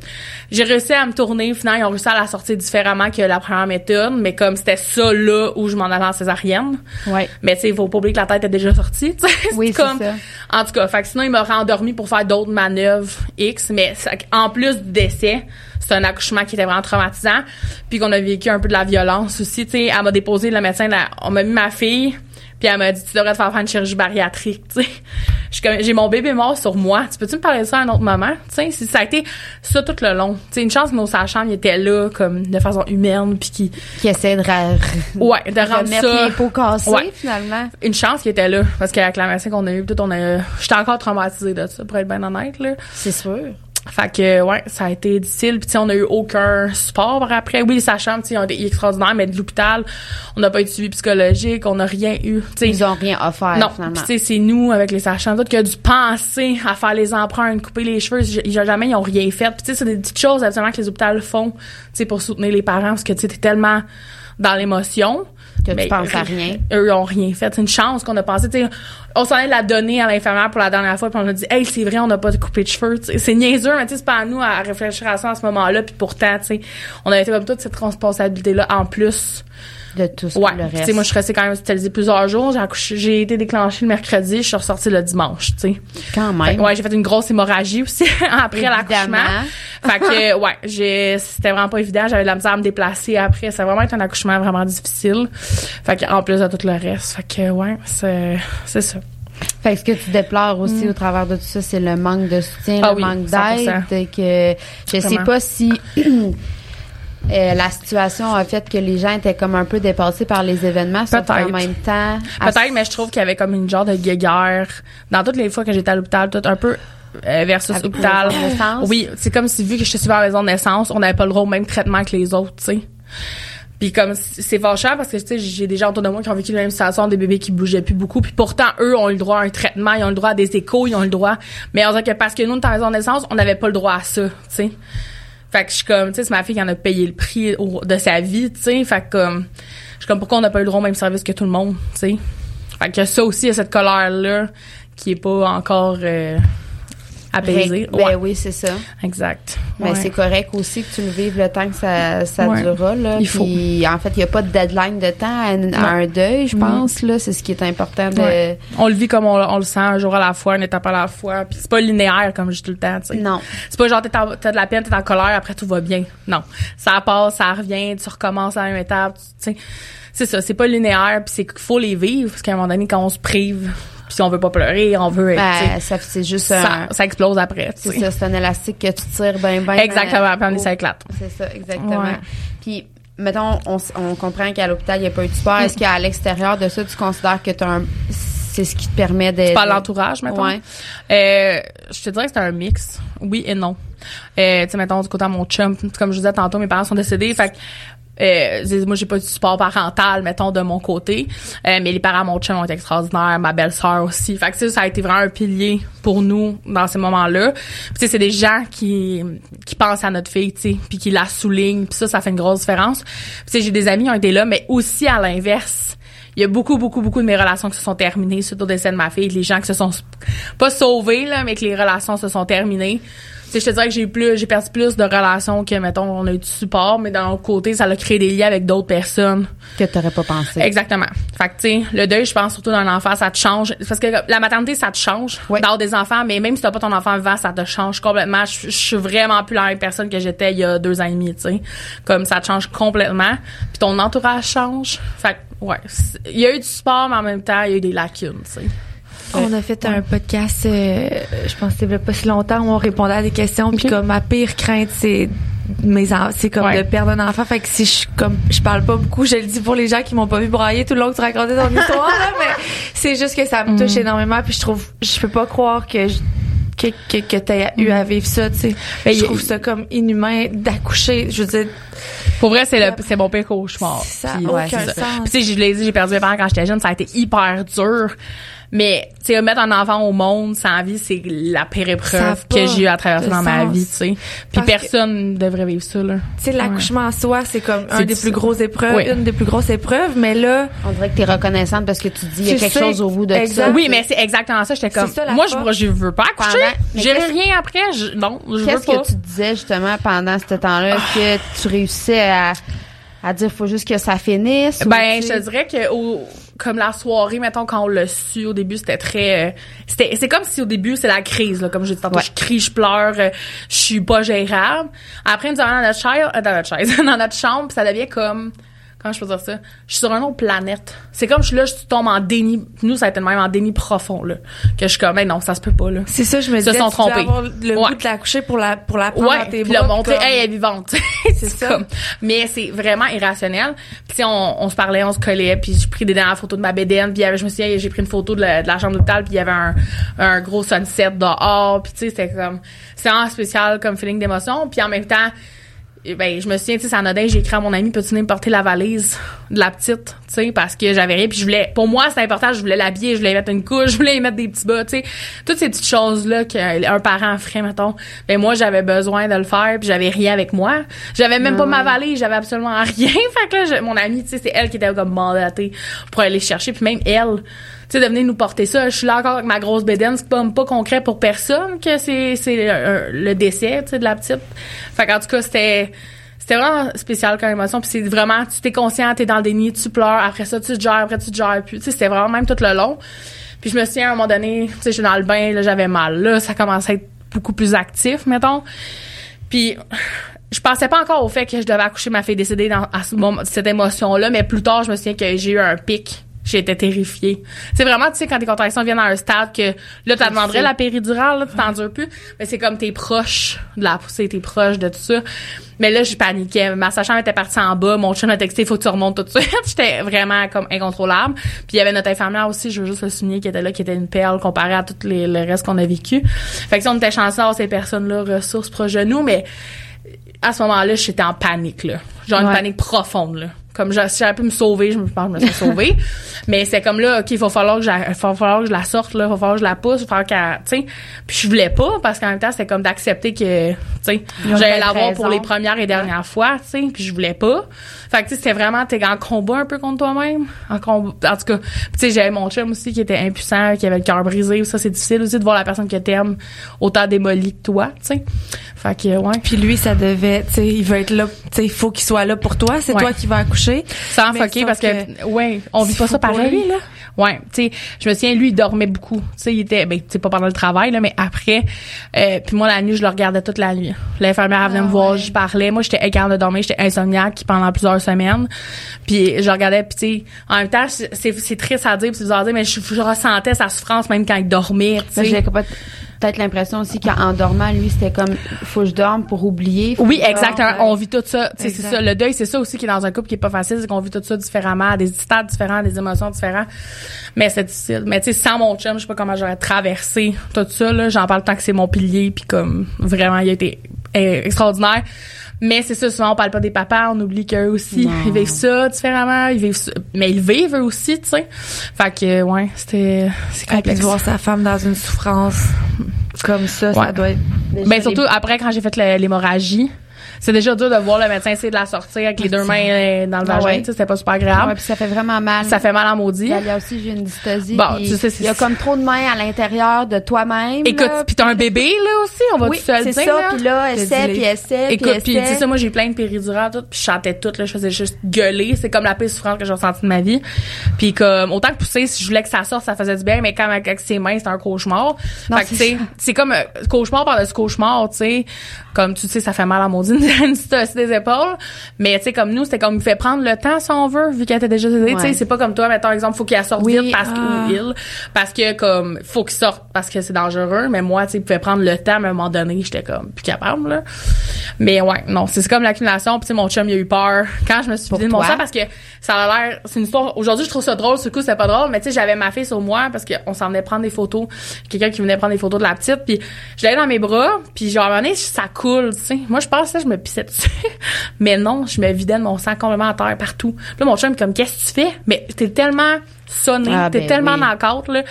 j'ai réussi à me tourner. Finalement, ils ont réussi à la sortir différemment que la première méthode, mais comme c'était ça, là, où je m'en allais en césarienne. Ouais. Mais tu sais, il faut pas oublier que la tête est déjà sortie, tu sais. Oui, c'est ça. En tout cas, fait que sinon, il m'aurait pour faire d'autres manœuvres X, mais en plus du décès, c'est un accouchement qui était vraiment traumatisant, puis qu'on a vécu un peu de la violence aussi, tu sais. Elle m'a déposé, le médecin, on m'a mis ma fille, puis elle m'a dit, tu devrais te faire faire une chirurgie bariatrique, tu sais. J'ai mon bébé mort sur moi, tu peux-tu me parler de ça à un autre moment, tu sais. Si Ça a été ça tout le long. Tu sais, une chance que nos sages-femmes étaient là, comme, de façon humaine, puis qui, Qui essaie de, ouais, de rendre ça les pots cassés, Ouais. finalement. une chance qu'il était là parce qu'avec la médecin qu'on a eu tout on a j'étais encore traumatisée de ça pour être bien honnête là C'est sûr. Fait que ouais ça a été difficile puis tu sais on a eu aucun support après oui les sages-femmes tu sais ils ont été extraordinaires mais de l'hôpital on n'a pas eu de suivi psychologique on n'a rien eu tu sais Ils ont rien offert, non, puis tu sais, c'est nous avec les sages-femmes d'autres qui a dû penser à faire les empreintes, couper les cheveux. J- Jamais ils ont rien fait. Puis tu sais, c'est des petites choses absolument que les hôpitaux font, tu sais, pour soutenir les parents parce que tu sais, t'es tellement dans l'émotion. Que tu Mais penses à rien. Eux ont rien fait. C'est une chance qu'on a pensé. Tu sais, on s'en est la donner à l'infirmière pour la dernière fois, puis on a dit, hey, c'est vrai, on n'a pas de coupé de cheveux. Tu C'est niaiseux, mais tu c'est pas à nous à réfléchir à ça à ce moment-là. Puis pourtant, tu on avait fait comme toute cette responsabilité-là en plus. De tout ce Ouais. le reste. sais, moi, je suis restée quand même hospitalisée plusieurs jours. J'ai accouché, j'ai été déclenchée le mercredi, je suis ressortie le dimanche, tu sais. Quand Fait même. que, ouais, j'ai fait une grosse hémorragie aussi après l'accouchement. Fait que, ouais, j'ai, c'était vraiment pas évident. J'avais de la misère à me déplacer après. Ça a vraiment été un accouchement vraiment difficile. Fait que, en plus de tout le reste. Fait que, ouais, c'est, c'est ça. Fait que ce que tu déplores aussi au travers de tout ça, c'est le manque de soutien, Mm. Ah le oui, manque 100%. d'aide, que je sais pas si euh, la situation a fait que les gens étaient comme un peu dépassés par les événements, Peut-être. qu'en même temps, Peut-être, mais je trouve qu'il y avait comme une genre de guéguerre dans toutes les fois que j'étais à l'hôpital, tout un peu euh, versus Avec hôpital. Oui, c'est comme si vu que je suis à la maison de naissance, on n'avait pas le droit au même traitement que les autres, tu sais. Puis comme c'est fâchant parce que tu sais j'ai des gens autour de moi qui ont vécu la même situation, des bébés qui bougeaient plus beaucoup, puis pourtant eux ont eu le droit à un traitement, ils ont le droit à des échos, ils ont le droit. Mais on dirait que parce que nous on était à la maison de naissance, on n'avait pas le droit à ça, tu sais. Fait que je suis comme, tu sais, c'est ma fille qui en a payé le prix de sa vie, tu sais. Fait que je suis comme, pourquoi on n'a pas eu le droit au même service que tout le monde, tu sais? Fait que ça aussi, il y a cette colère-là qui est pas encore euh, apaisée. Ben Ouais, oui, c'est ça. exact. Mais Ouais. c'est correct aussi que tu le vives le temps que ça, ça Ouais. durera. Là. Il faut. Puis, en fait, il n'y a pas de deadline de temps à, un- à un deuil, je pense. là. C'est ce qui est important de... Ouais. On le vit comme on, on le sent, un jour à la fois, une étape à la fois. Puis c'est pas linéaire, comme je dis tout le temps, tu sais. Non. C'est pas genre t'es en- t'as de la peine, t'es en colère, après tout va bien. Non. Ça passe, ça revient, tu recommences à même étape, tu sais. C'est ça, c'est pas linéaire, puis c'est qu'il faut les vivre, parce qu'à un moment donné, quand on se prive, puis si on veut pas pleurer, on veut être, tu Ben, ça, c'est juste ça, un... ça explose après, tu C'est ça, c'est un élastique que tu tires bien, bien. Exactement, puis on ça éclate. C'est ça, exactement. Ouais. Puis, mettons, on, on comprend qu'à l'hôpital, il n'y a pas eu de sport. Est-ce qu'à l'extérieur de ça, tu considères que t'as un, c'est ce qui te permet de... Pas l'entourage, mettons? Ouais. Euh, je te dirais que c'est un mix. Oui et non. Euh, tu sais, mettons, du côté de mon chum, comme je disais tantôt, mes parents sont décédés, fait euh, moi j'ai pas de support parental mettons de mon côté Euh, mais les parents de mon chum ont été extraordinaires ma belle-sœur aussi fait que ça, ça a été vraiment un pilier pour nous dans ces moments-là tu sais c'est des gens qui qui pensent à notre fille tu sais puis qui la soulignent puis ça ça fait une grosse différence tu sais j'ai des amis qui ont été là mais aussi à l'inverse il y a beaucoup, beaucoup, beaucoup de mes relations qui se sont terminées suite au décès de ma fille. Les gens qui se sont pas sauvés, là, mais que les relations se sont terminées. Je te dirais que j'ai plus, j'ai perdu plus de relations que, mettons, on a eu du support, mais d'un autre côté, ça a créé des liens avec d'autres personnes. Que t'aurais pas pensé. Exactement. Fait que, tu sais, le deuil, je pense, surtout d'un enfant, ça te change. Parce que la maternité, ça te change. Ouais. D'avoir des enfants, mais même si t'as pas ton enfant vivant, ça te change complètement. Je, je suis vraiment plus la même personne que j'étais il y a deux ans et demi, tu sais. Comme ça te change complètement. Puis ton entourage change. Fait que, ouais. Il y a eu du sport, mais en même temps, il y a eu des lacunes, tu sais. On a fait un podcast, euh, je pense que c'était pas si longtemps, où on répondait à des questions. Puis Ok. comme ma pire crainte, c'est mes c'est comme Ouais. de perdre un enfant. Fait que si je comme je parle pas beaucoup, je le dis pour les gens qui m'ont pas vu brailler tout le long que tu racontais ton histoire là, mais c'est juste que ça me touche énormément. Puis je trouve, je peux pas croire que je, que que, que t'aies eu à vivre ça. Tu sais, Ben, je trouve ça comme inhumain d'accoucher. Je veux dire, Pour vrai, c'est le, c'est mon pire cauchemar. ça Puis, ouais, aucun sens. Puis, tu sais, je l'ai dit, j'ai perdu mes parents quand j'étais jeune, ça a été hyper dur. Mais, tu sais, mettre un enfant au monde sans vie, c'est la pire épreuve que j'ai eu à traverser dans ma vie, tu sais. Puis personne ne devrait vivre ça, là. Tu sais, l'accouchement en soi, c'est comme un C'est des plus grosses épreuves, Oui. une des plus grosses épreuves, mais là, On dirait que t'es reconnaissante parce que tu dis il y a quelque sais, chose au bout de exact. ça. Oui, mais c'est exactement ça. J'étais comme, ça, moi, je, je veux pas accoucher. J'ai qu'est-ce- rien après. Je, non, je veux Qu'est-ce pas. que tu disais justement pendant ce temps-là? Que tu réussissais à, à dire faut juste que ça finisse? Ben, je te dirais que au, comme la soirée, mettons, quand on l'a su, au début, c'était très... euh, c'était C'est comme si au début, c'est la crise, là. Comme je dis tantôt, Ouais. je crie, je pleure, euh, je suis pas gérable. Après, nous allons dans notre chaise, euh, dans notre chaise, dans notre chambre, puis ça devient comme... Comment je peux dire ça? Je suis sur une autre planète. C'est comme je suis là, je tombe en déni. Nous, ça a été même en déni profond, là. Que je suis comme, ben non, ça se peut pas, là. c'est ça, je me Se disais, sont tu trompés. avoir le Ouais. goût de l'accoucher pour la, pour la prendre Ouais, dans tes puis bras. le montrer, comme- hey, elle est vivante. c'est ça. comme, mais c'est vraiment irrationnel. Puis on, on se parlait, on se collait, puis j'ai pris des dernières photos de ma bédaine, puis je me souviens, j'ai pris une photo de la, de la chambre d'hôpital, puis il y avait un, un gros sunset dehors, puis tu sais, c'était comme, c'est vraiment spécial comme feeling d'émotion, puis en même temps, ben je me souviens tu sais c'est anodin j'ai écrit à mon ami peux-tu venir me porter la valise de la petite tu sais parce que j'avais rien puis je voulais pour moi c'était important je voulais l'habiller je voulais y mettre une couche je voulais y mettre des petits bas tu sais. Toutes ces petites choses là qu'un parent ferait mettons ben moi j'avais besoin de le faire puis j'avais rien avec moi. J'avais même pas ma valise j'avais absolument rien. Fait que là je- mon amie tu sais c'est elle qui était comme mandatée pour aller chercher puis même elle tu sais, de venir nous porter ça. Je suis là encore avec ma grosse bédaine. C'est pas, pas concret pour personne que c'est, c'est le décès, tu sais, de la petite. Fait qu'en tout cas, c'était, c'était vraiment spécial comme émotion. Puis c'est vraiment, tu t'es conscient, t'es dans le déni, tu pleures. Après ça, tu te gères, après tu te gères. Puis, tu sais, c'était vraiment même tout le long. Puis je me souviens, à un moment donné, tu sais, je suis dans le bain, là, j'avais mal. Là, ça commençait à être beaucoup plus actif, mettons. Puis je pensais pas encore au fait que je devais accoucher ma fille décédée dans à ce moment, cette émotion-là, mais plus tard, je me souviens que j'ai eu un pic. J'étais terrifiée. C'est vraiment, tu sais, quand tes contractions viennent à un stade que là, tu demanderais la péridurale, là, tu t'endures plus. Mais c'est comme t'es proche de la poussée, t'es proche de tout ça. Mais là, je paniquais. Ma sage-femme était partie en bas. Mon chum m'a texté, faut que tu remontes tout de suite. J'étais vraiment comme incontrôlable. Puis il y avait notre infirmière aussi, je veux juste le souligner, qui était là, qui était une perle comparée à tout les, le reste qu'on a vécu. Fait que si on était chanceux ces personnes-là ressources proches de nous, mais à ce moment-là, j'étais en panique, là. Genre une panique profonde, là. Comme je- si j'avais pu me sauver, je me pense que je me suis sauvée. mais c'est comme là, OK, il va falloir que je, falloir que je la sorte, là. Il va falloir que je la pousse, il va falloir qu'elle, tu sais. Puis je voulais pas, parce qu'en même temps, c'était comme d'accepter que, tu sais, j'allais l'avoir pour les premières et dernières fois, tu sais. Puis je voulais pas. Fait que, tu sais, c'était vraiment, t'es en combat un peu contre toi-même. En combat, en tout cas. Tu sais, j'avais mon chum aussi qui était impuissant, qui avait le cœur brisé. Ça, c'est difficile aussi de voir la personne que t'aimes autant démolie que toi, tu sais. Fait que, ouais. Puis lui, ça devait, tu sais, il veut être là, tu sais, il faut qu'il soit là pour toi. C'est Ouais. toi qui vas accoucher. Sans sauf parce que, ouais, on vit pas ça pareil. lui, là. Ouais, tu sais, je me souviens lui il dormait beaucoup. Tu sais, il était ben tu sais pas pendant le travail là, mais après euh, puis moi la nuit, je le regardais toute la nuit. L'infirmière venait Ah me voir, ouais. je parlais. Moi, j'étais incapable de dormir, j'étais insomniaque pendant plusieurs semaines. Puis je regardais puis tu sais, en même temps, c'est triste à dire, puis c'est bizarre à dire, mais je, je ressentais sa souffrance même quand il dormait, tu sais. Peut-être l'impression aussi qu'en dormant, lui, c'était comme faut que je dorme pour oublier. Oui, exactement. dorme. On vit tout ça. C'est Exact. ça. Le deuil, c'est ça aussi qui est dans un couple qui est pas facile, c'est qu'on vit tout ça différemment, à des stades différents, des émotions différentes. Mais c'est difficile. Mais tu sais, sans mon chum, je sais pas comment j'aurais traversé tout ça. Là, j'en parle tant que c'est mon pilier, puis comme vraiment, il a été euh, extraordinaire. Mais c'est ça, souvent on parle pas des papas, on oublie qu'eux aussi, Non. ils vivent ça différemment, ils vivent ça, mais ils vivent eux aussi, tu sais. Fait que ouais, c'était c'est complexe. de voir sa femme dans une souffrance comme ça, ça Ouais. doit être. Ben surtout après quand j'ai fait l'hémorragie, c'est déjà dur de voir le médecin essayer de la sortir avec les deux mains euh, dans le Ah vagin, ouais. tu sais, c'était pas super agréable. Ouais, puis ça fait vraiment mal. Ça fait mal en maudit. Il y a aussi, j'ai une dystosie. Bon, tu sais, c'est- il y a comme trop de mains à l'intérieur de toi-même. Écoute, puis t'as un bébé là aussi, on va oui, tout seul c'est dire ça. là. Puis là, essaie, puis essaie, puis Écoute, puis tu sais ça, moi j'ai plein de péridurales tout, puis je chantais tout là, je faisais juste gueuler, c'est comme la pire souffrance que j'ai ressentie de ma vie. Puis comme autant que pousser, si je voulais que ça sorte, ça faisait du bien, mais quand avec ses mains, c'est un cauchemar. Non, fait que tu c'est sais, c'est comme euh, cauchemar par-dessus cauchemar, tu sais. Comme tu sais, ça fait mal à mon une des épaules, mais tu sais comme nous, c'était comme il fait prendre le temps si on veut, vu qu'elle était déjà décédée, tu sais, Ouais. c'est pas comme toi, mettons exemple, faut qu'il sorte Oui, vite parce que ah. parce que comme faut qu'il sorte parce que c'est dangereux, mais moi tu sais, il pouvait prendre le temps mais à un moment donné, j'étais comme plus capable là. Mais ouais, non, c'est c'est comme l'accumulation, puis mon chum il a eu peur quand je me suis vidé de mon sang parce que ça a l'air c'est une histoire aujourd'hui, je trouve ça drôle, ce coup c'était pas drôle, mais tu sais j'avais ma fille sur moi parce qu'on s'en venait prendre des photos, quelqu'un qui venait prendre des photos de la petite, puis je l'avais dans mes bras, puis genre à un moment donné, ça coule, tu sais. Moi je pensais que je me pissais dessus. mais non, je me vidais de mon sang complètement à terre partout. Là mon chum comme qu'est-ce que tu fais? Mais t'es tellement sonné. Ah, T'es ben tellement oui. dans le cadre, là,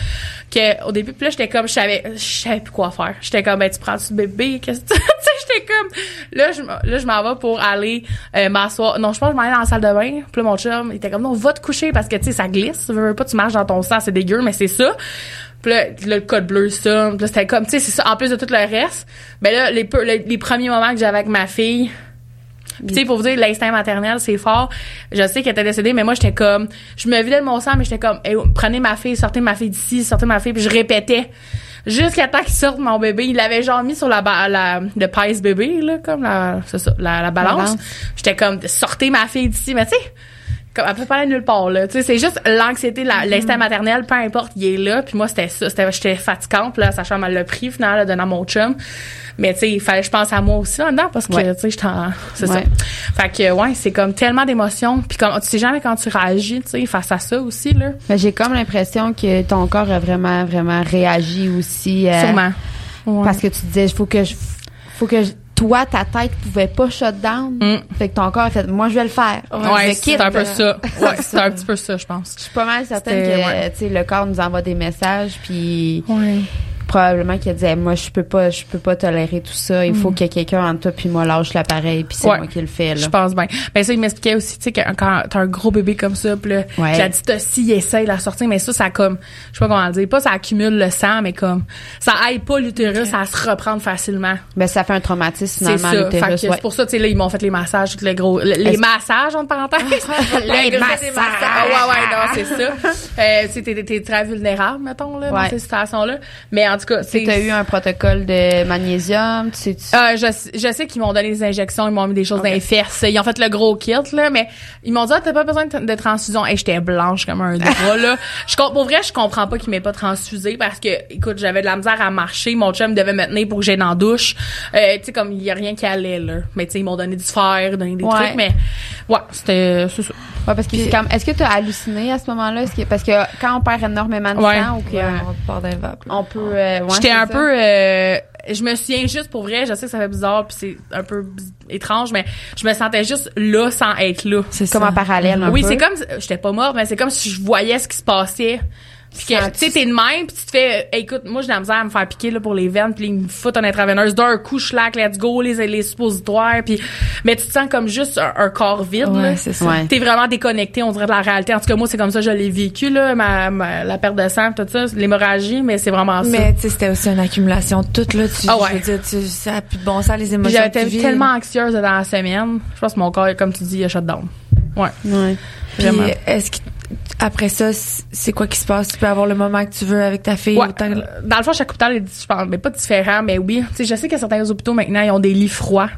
que au début, puis là, j'étais comme, je savais, je savais plus quoi faire. J'étais comme, ben, tu prends-tu le bébé? Qu'est-ce que tu... sais, j'étais comme, là, je, là, je m'en vais pour aller euh, m'asseoir. Non, je pense que je m'en allais dans la salle de bain. Puis là, mon chum, il était comme, non, va te coucher parce que, tu sais, ça glisse. Tu veux pas, tu marches dans ton sang, c'est dégueu, mais c'est ça. Puis là, là, le code bleu, ça. Puis là, c'était comme, tu sais, c'est ça, en plus de tout le reste. Ben là, les, les, les premiers moments que j'avais avec ma fille, tu sais, pour vous dire, l'instinct maternel, c'est fort. Je sais qu'elle était décédée, mais moi, j'étais comme, je me vidais de mon sang, mais j'étais comme, Hey, prenez ma fille, sortez ma fille d'ici, sortez ma fille, puis je répétais. Jusqu'à temps qu'il sorte mon bébé. Il l'avait genre mis sur la, ba- la, le pèse bébé, là, comme la, c'est ça, la, la balance. Balance. J'étais comme, sortez ma fille d'ici, mais tu sais, comme, elle peut pas aller nulle part, là. Tu sais, c'est juste l'anxiété, la- l'instinct maternel, peu importe, il est là. Puis moi, c'était ça. C'était, j'étais fatigante, là, sachant mal le prix, finalement, là, donnant mon chum. Mais tu sais, il fallait, je pense à moi aussi là-dedans, parce que, Ouais. tu sais, j'étais en, c'est Ouais. ça. Fait que, ouais, c'est comme tellement d'émotions. Puis comme, tu sais jamais quand tu réagis, tu sais, face à ça aussi, là. Mais j'ai comme l'impression que ton corps a vraiment, vraiment réagi aussi. euh, Sûrement. Ouais. Parce que tu disais, faut que je, faut que je- toi, ta tête pouvait pas shut down. Mm. Fait que ton corps a fait, moi, je vais le faire. Ouais, c'est un peu ça. Ouais, c'est un petit peu ça, je pense. Je suis pas mal certaine que, ouais. tu sais, le corps nous envoie des messages, puis Ouais. Probablement dit, Hey, moi, je peux pas, je peux pas tolérer tout ça. Il faut que quelqu'un entre toi puis moi lâche l'appareil, puis c'est Mm. Ouais. moi qui le fais, là. Je pense bien. Ben ça, il m'expliquait aussi, tu sais, quand t'as un gros bébé comme ça, pis là, Ouais. t'as si, il essaye de la sortir, mais ça, ça comme, je sais pas comment le dire, pas ça accumule le sang, mais comme, ça aille pas l'utérus à se reprendre facilement. Ben, ça fait un traumatisme, C'est finalement, ça. Fait que l'utérus. c'est ouais. pour ça, tu sais, là, ils m'ont fait les massages, le gros, le- les Est-ce- massages, entre parenthèses. Les Le gros massages. Ah, ouais, ouais, non, c'est ça. Euh, tu sais, t'es, très vulnérable, mettons, là, dans ces situations-là. Mais en tout cas, Tu c'est. as eu un protocole de magnésium, tu sais, tu... Ah, je, je sais qu'ils m'ont donné des injections, ils m'ont mis des choses Ok. dans les fesses. Ils ont fait le gros kit, là, mais ils m'ont dit, ah, t'as pas besoin de, de transfusion. Et j'étais blanche comme un drap, là. Je, pour vrai, je comprends pas qu'ils m'aient pas transfusé parce que, écoute, j'avais de la misère à marcher. Mon chum devait me tenir pour que j'aille dans la douche. Euh, tu sais, comme, il y a rien qui allait, là. Mais tu sais, ils m'ont donné du fer, donné des Ouais. trucs, mais, ouais, c'était, c'est ça. Ouais, parce que c'est comme, est-ce que tu as halluciné à ce moment-là? Parce que quand on perd énormément de Ouais. sang ou que, Ouais, on part d'un vape. on peut, euh, ouais, J'étais un ça. peu euh, je me souviens juste pour vrai, je sais que ça fait bizarre puis c'est un peu étrange mais je me sentais juste là sans être là. C'est comme ça. en parallèle un Oui, peu. c'est comme j'étais pas morte mais c'est comme si je voyais ce qui se passait. Puis que tu sais t'es de même puis tu te fais hey, écoute, moi j'ai de la misère à me faire piquer là pour les veines puis ils me foutent un intraveineuse d'un coup schlack, let's go les les suppositoires puis mais tu te sens comme juste un, un corps vide là. Ouais, c'est ça. Ouais. T'es vraiment déconnecté, on dirait de la réalité. En tout cas, moi, c'est comme ça que je l'ai vécu, là, ma, ma- la perte de sang, tout ça, l'hémorragie, mais c'est vraiment ça. Mais tu sais, c'était aussi une accumulation de tout là. Tu, Ah ouais. Je veux dire, tu, ça a plus de bon sens les émotions. Vis. tellement anxieuse dans la semaine. Je pense que mon corps, comme tu dis, il a shut down. Ouais. Ouais. Puis Vraiment. est-ce que après ça, c'est quoi qui se passe? Tu peux avoir le moment que tu veux avec ta fille. Ouais. autant Euh, Dans le fond, chaque hôpital est, je pense, mais pas différent, mais oui. Tu sais, je sais que certains hôpitaux maintenant, ils ont des lits froids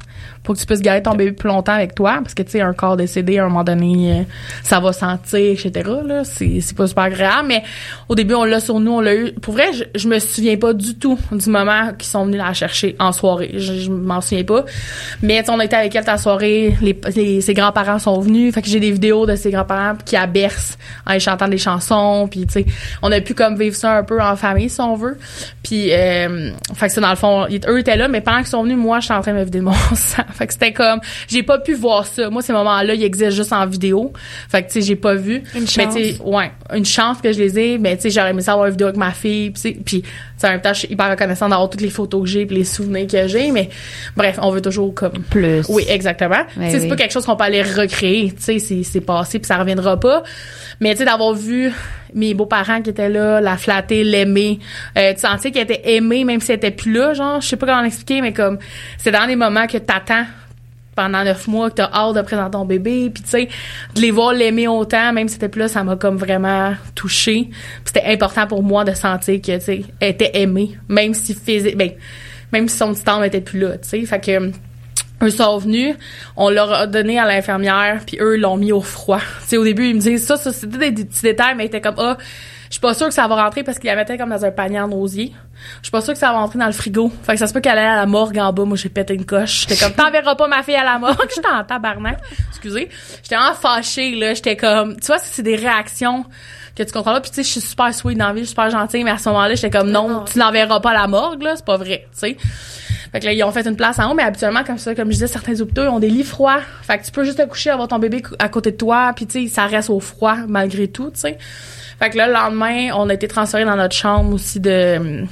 pour que tu puisses garder ton bébé plus longtemps avec toi, parce que tu sais, un corps décédé, à un moment donné, euh, ça va sentir, etc. Là, c'est c'est pas super agréable. Mais au début, on l'a sur nous, on l'a eu. Pour vrai, je, je me souviens pas du tout du moment qu'ils sont venus la chercher en soirée. Je, je m'en souviens pas. Mais on était avec elle ta soirée, les, les- ses grands-parents sont venus, fait que j'ai des vidéos de ses grands-parents qui la bercent en les chantant des chansons, puis tu sais, on a pu comme vivre ça un peu en famille si on veut. Puis euh, fait que c'est dans le fond, ils- eux étaient là, mais pendant qu'ils sont venus, moi j'étais en train de me vider de mon sang. Fait que c'était comme j'ai pas pu voir ça. Moi ces moments-là, ils existent juste en vidéo. Fait que tu sais, j'ai pas vu. Une Mais chance. tu sais, ouais, une chance que je les ai, mais tu sais, j'aurais aimé ça avoir une vidéo avec ma fille, puis en même temps, je suis hyper reconnaissante d'avoir toutes les photos que j'ai puis les souvenirs que j'ai, mais bref, on veut toujours comme Plus. oui, exactement. Sais, c'est oui. pas quelque chose qu'on peut aller recréer. Tu sais, c'est, c'est passé puis ça reviendra pas. Mais tu sais, d'avoir vu mes beaux-parents qui étaient là, la flatter, l'aimer, euh, tu sentais qu'elle était aimée même si elle était plus là, genre, je sais pas comment l'expliquer, mais comme, c'est dans les moments que t'attends pendant neuf mois, que t'as hâte de présenter ton bébé, puis tu sais, de les voir l'aimer autant, même si c'était plus ça m'a comme vraiment touchée. C'était important pour moi de sentir que, tu sais, elle était aimée, même si physique, ben, même si son petit temps était plus là, tu sais. Fait que, eux sont venus, on leur a donné à l'infirmière, puis eux l'ont mis au froid. Tu sais, au début, ils me disent ça, ça c'était des petits détails, mais ils étaient comme ah, je suis pas sûre que ça va rentrer parce qu'ils la mettaient comme dans un panier en osier. Je suis pas sûre que ça va entrer dans le frigo. Fait que ça se peut qu'elle aille à la morgue en bas. Moi, j'ai pété une coche. J'étais comme, t'enverras pas ma fille à la morgue. J'étais en tabarnak. Excusez. J'étais vraiment fâchée, là. J'étais comme, tu vois, c'est des réactions que tu contrôles pas. Puis tu sais, je suis super sweet dans la vie, je suis super gentille, mais à ce moment-là, j'étais comme, non, tu n'enverras pas à la morgue, là. C'est pas vrai, tu sais. Fait que là, ils ont fait une place en haut, mais habituellement, comme ça, comme je disais, certains hôpitaux, ils ont des lits froids. Fait que tu peux juste te coucher, avoir ton bébé à côté de toi, puis tu sais, ça reste au froid, malgré tout, tu sais. Fait que là, le lendemain, on a été transférés dans notre chambre aussi de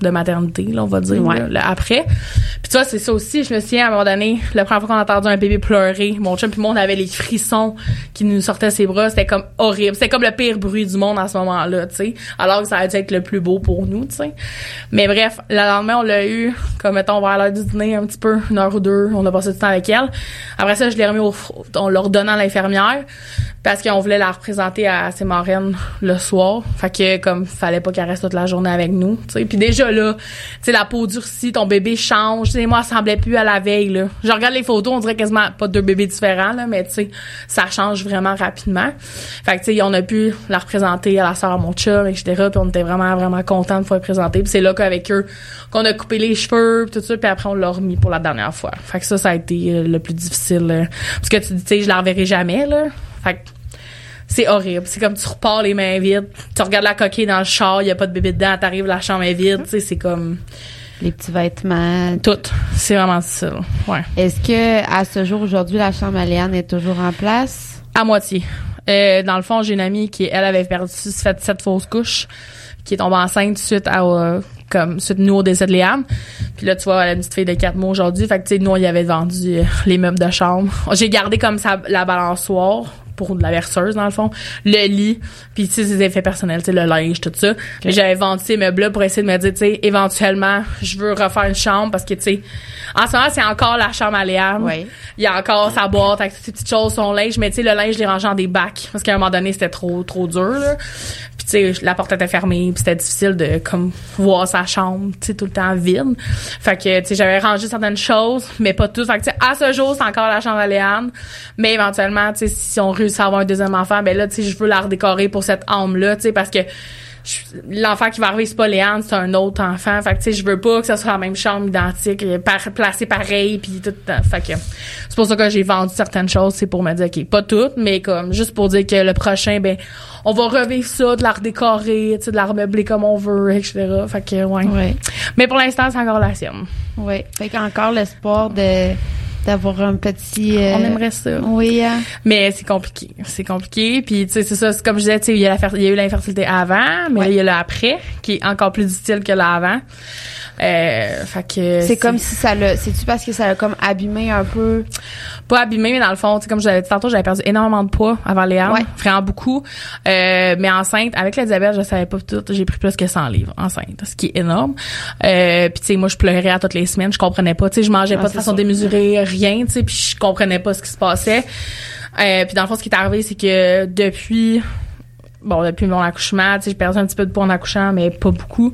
de maternité, là, on va dire, Ouais. là, après. Puis tu vois, c'est ça aussi, je me souviens, à un moment donné, la première fois qu'on a entendu un bébé pleurer, mon chum puis moi, on avait les frissons qui nous sortaient ses bras, c'était comme horrible. C'était comme le pire bruit du monde à ce moment-là, tu sais. Alors que ça a dû être le plus beau pour nous, tu sais. Mais bref, le lendemain, on l'a eu, comme mettons, vers l'heure du dîner, un petit peu, une heure ou deux, on a passé du temps avec elle. Après ça, je l'ai remis au, on l'a redonné à l'infirmière, parce qu'on voulait la représenter à ses marraines le soir. Fait que, comme, fallait pas qu'elle reste toute la journée avec nous, tu sais. Puis déjà, là, tu la peau durcit, ton bébé change, sais, moi, elle semblait plus à la veille, là. Je regarde les photos, on dirait quasiment pas deux bébés différents, là, mais tu ça change vraiment rapidement. Fait que, tu on a pu la représenter à la sœur mon chum, etc. Puis on était vraiment, vraiment contents de pouvoir la présenter. C'est là qu'avec eux, qu'on a coupé les cheveux, puis tout ça, puis après, on l'a remis pour la dernière fois. Fait que ça, ça a été euh, le plus difficile. euh, parce que tu dis, tu je la reverrai jamais, là. Fait que c'est horrible. C'est comme tu repars les mains vides. Tu regardes la coquille dans le char, il y a pas de bébé dedans, t'arrives, la chambre est vide. Tu sais, c'est comme Les petits vêtements. tout. C'est vraiment ça. Ouais. Est-ce que à ce jour aujourd'hui la chambre à Léane est toujours en place? À moitié. Euh, dans le fond, j'ai une amie qui, elle, avait perdu, fait sept fausses couches, qui est tombée enceinte suite à, euh, comme, suite nous au décès de Léane. Puis là, tu vois, elle a une petite fille de quatre mois aujourd'hui. Fait que, tu sais, nous, on y avait vendu euh, les meubles de chambre. J'ai gardé comme ça la balançoire pour de la verseuse, dans le fond, le lit, puis tu sais, ses effets personnels, tu sais, le linge, tout ça. Mais j'avais vendu ces meubles-là pour essayer de me dire, tu sais, éventuellement, je veux refaire une chambre parce que, tu sais, en ce moment, c'est encore la chambre à. Oui. Il y a encore sa boîte avec toutes ces petites choses, son linge, mais tu sais, le linge, je l'ai rangé en des bacs. Parce qu'à un moment donné, c'était trop, trop dur, là. Tu sais, la porte était fermée, puis c'était difficile de, comme, voir sa chambre, tu sais, tout le temps vide. Fait que, tu sais, j'avais rangé certaines choses, mais pas toutes. Fait que, tu à ce jour, c'est encore la chambre à Léane. Mais éventuellement, tu sais, si on réussit à avoir un deuxième enfant, ben là, tu sais, je veux la redécorer pour cette âme-là, tu sais, parce que l'enfant qui va arriver c'est pas Léane c'est un autre enfant. Fait que tu sais je veux pas que ce soit la même chambre identique euh, par, placé pareil puis tout fait que c'est pour ça que j'ai vendu certaines choses c'est pour me dire ok pas toutes mais comme juste pour dire que le prochain ben on va revivre ça de la redécorer tu sais de la remeubler comme on veut etc fait que ouais. Mais pour l'instant c'est encore la sienne. Oui. Fait qu'encore l'espoir de d'avoir un petit. euh, on aimerait ça Oui. hein. Mais c'est compliqué. C'est compliqué. Puis, tu sais, c'est ça. c'est Comme je disais, tu sais, il y, a la fer- il y a eu l'infertilité avant, mais là, il y a le après, qui est encore plus difficile que l'avant. Euh, fait que... C'est comme si ça l'a. C'est-tu parce que ça l'a comme abîmé un peu? Pas abîmé, mais dans le fond, tu sais, comme je l'avais dit tantôt, j'avais perdu énormément de poids avant Léa. Ouais. Vraiment beaucoup. Euh, mais enceinte, avec le diabète, je savais pas tout. J'ai pris plus que 100 livres enceinte, ce qui est énorme. Euh, puis, tu sais, moi, je pleurais à toutes les semaines. Je comprenais pas. Tu sais, je mangeais Ah, pas de c'est façon sûr. démesurée, rien, tu sais, puis je comprenais pas ce qui se passait. Euh, puis dans le fond, ce qui est arrivé, c'est que depuis bon depuis mon accouchement, tu sais, j'ai perdu un petit peu de poids en accouchant, mais pas beaucoup.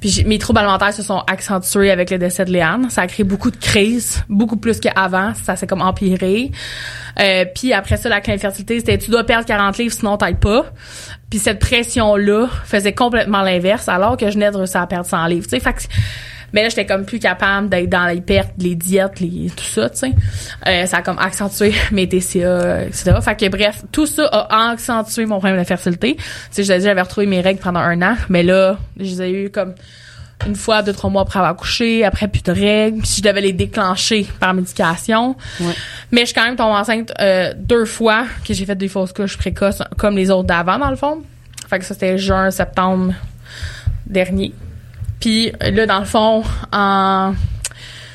Puis mes troubles alimentaires se sont accentués avec le décès de Léane. Ça a créé beaucoup de crises, beaucoup plus qu'avant. Ça s'est comme empiré. Euh, puis après ça, la infertilité, c'était tu dois perdre 40 livres, sinon t'ailles pas. Puis cette pression-là faisait complètement l'inverse, alors que je venais de réussir à perdre 100 livres. Tu sais, fait que mais là, j'étais comme plus capable d'être dans les pertes, les diètes, les, tout ça, tu sais. Euh, ça a comme accentué mes TCA, etc. Fait que bref, tout ça a accentué mon problème de fertilité. Tu sais, je j'avais retrouvé mes règles pendant un an, mais là, je les ai eu comme une fois, deux, trois mois après avoir accouché, après plus de règles, puis je devais les déclencher par médication. Ouais. Mais je suis quand même tombée enceinte euh, deux fois que j'ai fait des fausses couches précoces, comme les autres d'avant, dans le fond. Fait que ça, c'était juin, septembre dernier. Puis là, dans le fond, en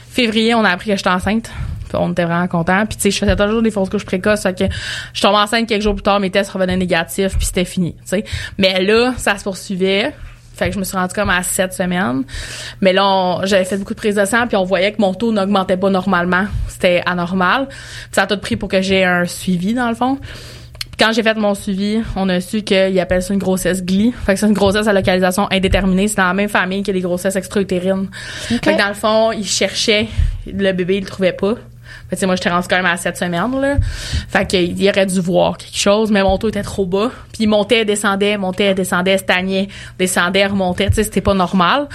février, on a appris que j'étais enceinte. On était vraiment contents. Puis tu sais, je faisais toujours des fausses couches précoces. Fait que je tombais enceinte quelques jours plus tard, mes tests revenaient négatifs, puis c'était fini. Tu sais. Mais là, ça se poursuivait. Fait que je me suis rendue comme à sept semaines. Mais là, j'avais fait beaucoup de prises de sang, puis on voyait que mon taux n'augmentait pas normalement. C'était anormal. Ça a tout pris pour que j'ai un suivi, dans le fond. Quand j'ai fait mon suivi, on a su qu'ils appellent ça une grossesse glie. Fait que c'est une grossesse à localisation indéterminée. C'est dans la même famille que les grossesses extra-utérines. Fait que dans le fond, ils cherchaient le bébé, ils le trouvaient pas. Fait que, moi, j'étais rendue quand même à 7 semaines, là. Fait qu'il il aurait dû voir quelque chose, mais mon taux était trop bas. Puis il montait, descendait, montait, descendait, stagnait, descendait, remontait. Tu sais, c'était pas normal.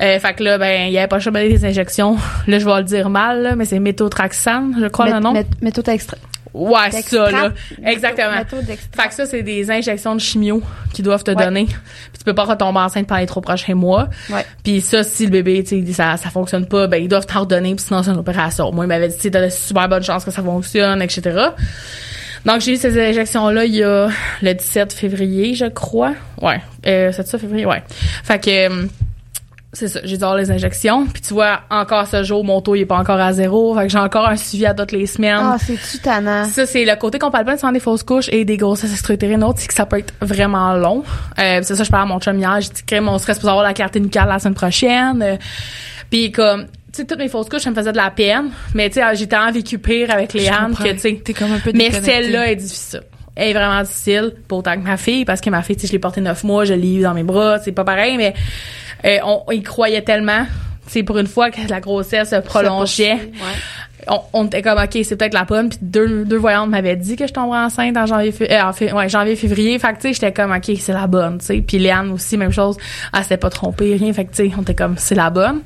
Euh, fait que là, ben, il y avait pas donner des injections. Là, je vais le dire mal, là, mais c'est méthotrexane, je crois le nom. Mét- extra. Ouais, ça, là. Exactement. Fait que ça, c'est des injections de chimio qu'ils doivent te Ouais. donner. Puis tu peux pas retomber enceinte pendant les trois prochains mois. Ouais. Puis ça, si le bébé, tu sais, ça, ça fonctionne pas, ben, ils doivent t'en redonner, puis sinon, c'est une opération. Moi, il m'avait dit, tu t'as de super bonnes chances que ça fonctionne, etc. Donc, j'ai eu ces injections-là il y a le 17 février, je crois. Ouais. Euh, c'est ça, février? Ouais. Fait que, euh, c'est ça, j'ai dû avoir les injections. Puis tu vois, encore ce jour, mon taux, il est pas encore à zéro. Fait que j'ai encore un suivi à toutes les semaines. Ah, c'est-tu tannant? Ça, c'est le côté qu'on parle pas nécessairement des fausses couches et des grossesses extra-utérines autres, c'est que ça peut être vraiment long. Euh, c'est ça, je parlais à mon chum hier, j'ai dit que on serait supposé avoir la carte nucléaire la semaine prochaine. Euh, puis comme, tu sais, toutes mes fausses couches, ça me faisait de la peine. Mais tu sais, j'ai tellement vécu pire avec Léane comprends. que, tu sais, T'es comme un peu mais celle-là est difficile. Elle est vraiment difficile, pas autant que ma fille, parce que ma fille, tu sais, je l'ai portée neuf mois, je l'ai eu dans mes bras, c'est pas pareil, mais euh, on, y croyait tellement. C'est pour une fois que la grossesse se prolongeait. On, on était comme ok c'est peut-être la bonne puis deux deux voyantes m'avaient dit que je tomberais enceinte en janvier fé- euh, en fé- ouais, janvier février. Fait que tu sais j'étais comme ok c'est la bonne tu sais. Puis Léane aussi même chose. Elle s'était pas trompée rien. Fait que tu sais on était comme c'est la bonne.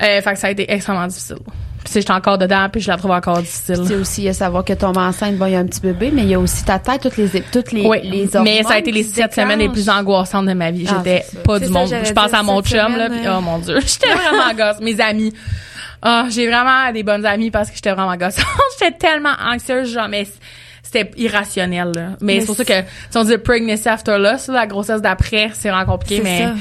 Euh, fait que ça a été extrêmement difficile puis j'étais encore dedans puis je la trouve encore difficile sais aussi, il y a savoir que tomber enceinte, bon, il y a un petit bébé, mais il y a aussi ta tête, toutes les, toutes les, oui, les hormones mais ça a été les sept semaines les plus angoissantes de ma vie. Ah, J'étais c'est pas C'est du ça, monde. Je pense à mon chum là, puis oh mon dieu, j'étais vraiment gosse. Mes amis, ah, j'ai vraiment des bonnes amies parce que j'étais vraiment gossante. j'étais tellement anxieuse, genre mais c'était irrationnel. Là. Mais, Mais c'est pour ça que si on dit pregnancy after loss, là, la grossesse d'après, c'est vraiment compliqué. C'est Mais ça.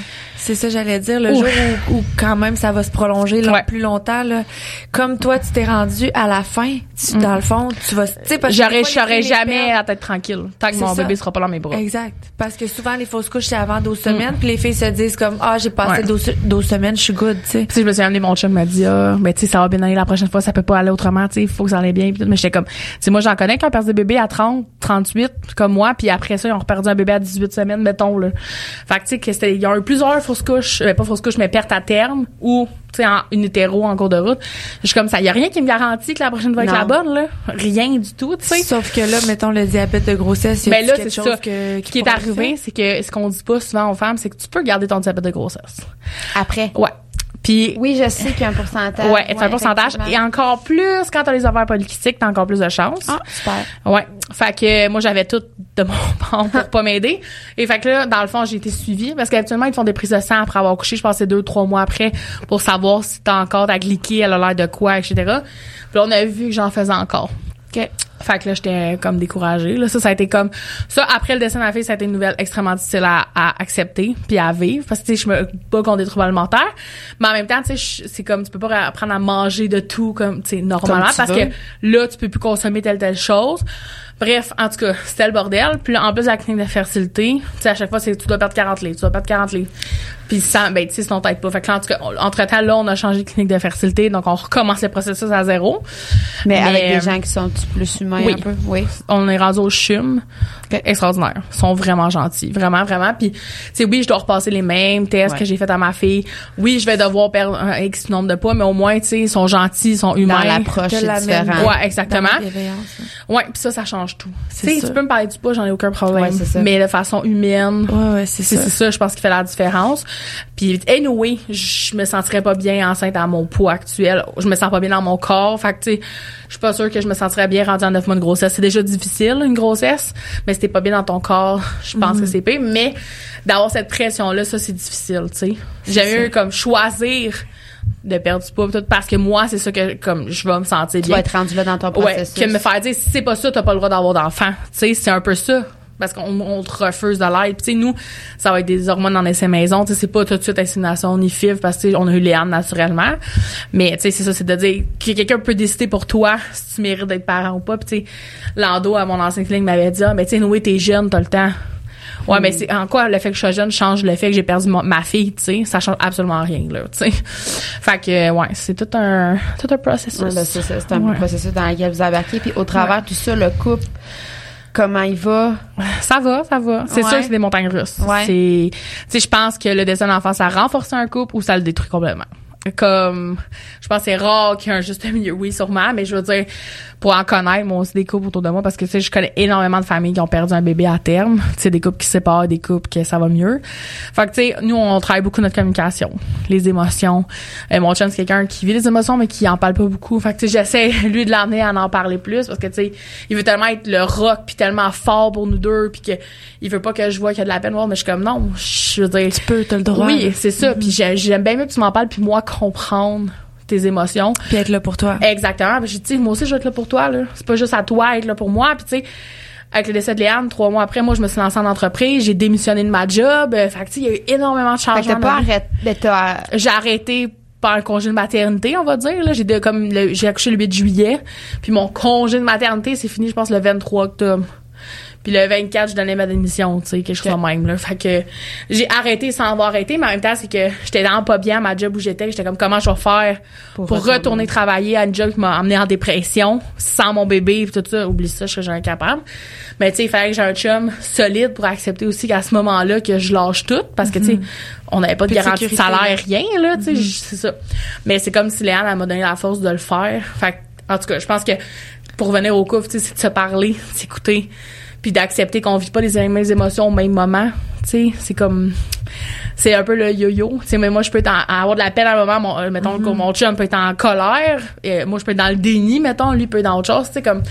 C'est ça, j'allais dire. Le jour où, où quand même ça va se prolonger là, Ouais. plus longtemps, là, comme toi, tu t'es rendu à la fin, tu, dans le fond, tu vas... tu sais, parce que j'aurais, les jamais perdent. la tête tranquille tant que mon ça. bébé sera pas dans mes bras. Exact. Parce que souvent, les fausses couches, c'est avant 12 semaines, puis les filles se disent comme, ah, j'ai passé Ouais. 12, 12 semaines, je suis good, tu sais. Puis, je me suis amené mon chum m'a dit ah ben tu sais ça va bien aller la prochaine fois ça peut pas aller autrement tu sais il faut que ça aille bien Puis tout. mais j'étais comme tu sais moi j'en connais qui ont perdu des bébés à 30 38 comme moi puis après ça ils ont perdu un bébé à 18 semaines mettons là fait que tu sais il y a eu plusieurs fausses couches euh, pas fausses couches mais pertes à terme ou tu sais en une hétéro en cours de route je suis comme ça il y a rien qui me garantit que la prochaine va être Non. la bonne là rien du tout tu sais Sauf que là, mettons, le diabète de grossesse, mais là, quelque c'est chose ça. que, Ce qui est arrivé, c'est que ce qu'on dit pas souvent aux femmes, c'est que tu peux garder ton diabète de grossesse. Après? Ouais. Puis Oui, je sais qu'il y a un pourcentage. Ouais, c'est un pourcentage. Et encore plus, quand t'as les ovaires polykystiques, t'as encore plus de chance. Ah, super. Ouais. Fait que moi, j'avais tout de mon bord pour pas m'aider. Et fait que là, dans le fond, j'ai été suivie. Parce qu'habituellement, ils te font des prises de sang après avoir couché. Je passais deux, trois mois après pour savoir si t'as encore ta glyquée, elle a l'air de quoi, etc. Puis là, on a vu que j'en faisais encore. OK. Fait que là, j'étais comme découragée. Là, ça, ça a été comme ça. Après le décès de ma fille, ça a été une nouvelle extrêmement difficile à, à accepter puis à vivre parce que tu sais, je me bats contre des troubles alimentaires, mais en même temps, tu sais, c'est comme tu peux pas apprendre à manger de tout comme tu sais normalement Comme tu parce veux. que là, tu peux plus consommer telle telle chose. Bref, en tout cas, c'était le bordel. Puis là, en plus de la clinique de fertilité, tu sais, à chaque fois, c'est tu dois perdre 40 livres, tu dois perdre 40 livres. Puis ça, ben, tu sais, sinon t'aides pas. Fait que là, en tout cas, entre temps, là, on a changé de clinique de fertilité, donc on recommence le processus à zéro. Mais, Mais, avec euh, des gens qui sont plus humains oui. un peu. Oui. on est rendu au CHUM. Extraordinaire. Ils sont vraiment gentils. Vraiment, vraiment. Puis, tu sais, oui, je dois repasser les mêmes tests Ouais. que j'ai fait à ma fille. Oui, je vais devoir perdre un X nombre de poids, mais au moins, tu sais, ils sont gentils, ils sont Dans humains. l'approche, De c'est la différent. Ouais, exactement. Dans. Ouais, puis ça, ça change tout. Tu sais, tu peux me parler du poids, j'en ai aucun problème. Ouais, c'est ça. Mais de façon humaine, Ouais, ouais, c'est ça. c'est ça, je pense, qui fait la différence. Puis, anyway, je me sentirais pas bien enceinte à mon poids actuel. Je me sens pas bien dans mon corps. Fait que, tu sais, je suis pas sûre que je me sentirais bien rendue à 9 mois de grossesse. C'est déjà difficile, une grossesse. Mais si t'es pas bien dans ton corps, je pense Mhm. que c'est pire. Mais d'avoir cette pression-là, ça, c'est difficile, tu sais. Ça. eu comme choisir de perdre du poids tout, parce que moi, c'est ça que, comme, je vais me sentir Tu bien. vas être rendu là dans ton Ouais, processus. que me faire dire si c'est pas ça, t'as pas le droit d'avoir d'enfant. Tu sais, c'est un peu ça. Parce qu'on on te refuse de l'aide. Puis tu sais, nous, ça va être des hormones en essai maison. Tu sais, c'est pas tout de suite insémination ni FIV parce que on a eu Léane naturellement. Mais tu sais, c'est ça, c'est de dire que quelqu'un peut décider pour toi si tu mérites d'être parent ou pas. Puis tu sais, Lando, à mon ancienne clinique, m'avait dit, ah, mais tu sais, Noé, t'es jeune, t'as le temps. Ouais, mais c'est en quoi le fait que je sois jeune change le fait que j'ai perdu ma fille, tu sais, ça change absolument rien là, tu sais. Fait que ouais, c'est tout un tout un processus. Ouais, ben, c'est ça, c'est un Ouais. processus dans lequel vous embarquez. Puis au travers de tout ça, le couple, comment il va? Ça va, ça va. C'est Ouais. sûr que c'est des montagnes russes. Ouais. C'est, tu sais, je pense que le dessin d'enfant, ça renforce un couple ou ça le détruit complètement. Comme je pense c'est rare qu'il y ait un juste milieu. Oui sûrement mais je veux dire pour en connaître moi aussi des couples autour de moi parce que tu sais je connais énormément de familles qui ont perdu un bébé à terme. Tu sais des couples qui se séparent des couples que ça va mieux. Fait que tu sais nous on travaille beaucoup notre communication les émotions. Euh, mon chum c'est quelqu'un qui vit les émotions mais qui en parle pas beaucoup. Fait que tu sais j'essaie lui de l'amener à en parler plus parce que tu sais il veut tellement être le rock puis tellement fort pour nous deux puis que il veut pas que je vois qu'il y a de la peine mais je suis comme non je veux dire tu peux t'as le droit oui c'est ça puis j'aime bien mieux que tu m'en parles puis moi comprendre tes émotions. Puis être là pour toi. Exactement. Puis j'ai dit, moi aussi, je vais être là pour toi, là. C'est pas juste à toi être là pour moi. Puis tu sais, avec le décès de Léane, trois mois après, moi, je me suis lancée en entreprise. J'ai démissionné de ma job. Euh, fait que tu sais, il y a eu énormément de changements. Fait que t'as pas arrêté, J'ai arrêté par un congé de maternité, on va dire. Là. J'ai de, comme j'ai accouché le 8 juillet. Puis mon congé de maternité, c'est fini, je pense, le 23 octobre. Puis le 24, je donnais ma démission, tu sais, quelque chose de même. Là. Fait que j'ai arrêté sans avoir arrêté, mais en même temps, c'est que j'étais vraiment pas bien à ma job où j'étais. J'étais comme, comment je vais faire pour, retourner. travailler à une job qui m'a amené en dépression, sans mon bébé, tout ça? Oublie ça, je serais jamais capable. Mais tu sais, il fallait que j'ai un chum solide pour accepter aussi qu'à ce moment-là, que je lâche tout. Parce que, tu sais, mm-hmm. on n'avait pas de garantie de salaire, rien, là, tu sais, mm-hmm. c'est ça. Mais c'est comme si Léane, elle m'a donné la force de le faire. Fait en tout cas, je pense que pour revenir au coup, tu sais, c'est de se parler, s'écouter puis d'accepter qu'on vit pas les mêmes émotions au même moment tu sais c'est comme c'est un peu le yo-yo tu sais mais moi je peux avoir de la peine à un moment mon, euh, mettons que mm-hmm. mon chum peut être en colère et moi je peux être dans le déni mettons lui peut être dans autre chose tu sais comme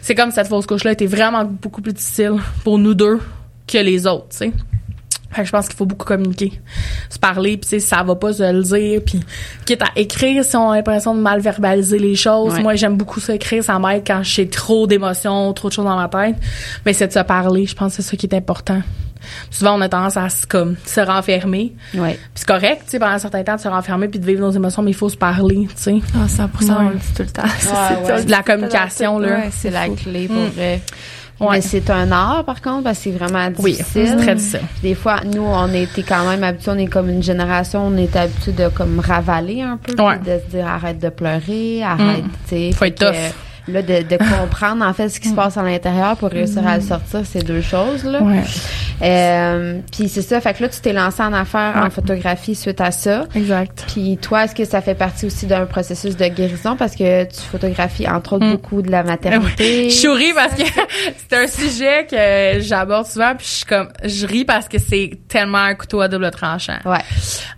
c'est comme cette fausse couche là était vraiment beaucoup plus difficile pour nous deux que les autres tu sais je pense qu'il faut beaucoup communiquer, se parler, puis ça va pas se le dire, puis quitte à écrire si on a l'impression de mal verbaliser les choses. Moi, j'aime beaucoup ça écrire, ça m'aide quand j'ai trop d'émotions, trop de choses dans ma tête. Mais c'est de se parler, je pense que c'est ça qui est important. Souvent, on a tendance à se, comme, se renfermer. Ouais. Puis c'est correct, tu sais, pendant un certain temps, de se renfermer puis de vivre nos émotions, mais il faut se parler, tu sais. Ah, 100%, on le dit tout le temps. c'est la communication, là. c'est la clé pour... Mm. Mais c'est un art, par contre, parce que c'est vraiment difficile. Oui, c'est très difficile. Des fois, nous, on était quand même habitués, on est comme une génération, on est habitué de comme ravaler un peu, de se dire arrête de pleurer, arrête, mm. tu sais. Faut être tough là de, de comprendre en fait ce qui se passe à l'intérieur pour réussir à le sortir c'est deux choses là. Ouais. euh, puis c'est ça fait que là tu t'es lancé en affaires en photographie suite à ça. Exact. Puis toi est-ce que ça fait partie aussi d'un processus de guérison? Parce que tu photographies entre autres mm. beaucoup de la maternité. Je ris parce que c'est un sujet que j'aborde souvent puis je suis comme je ris parce que c'est tellement un couteau à double tranchant. Ouais.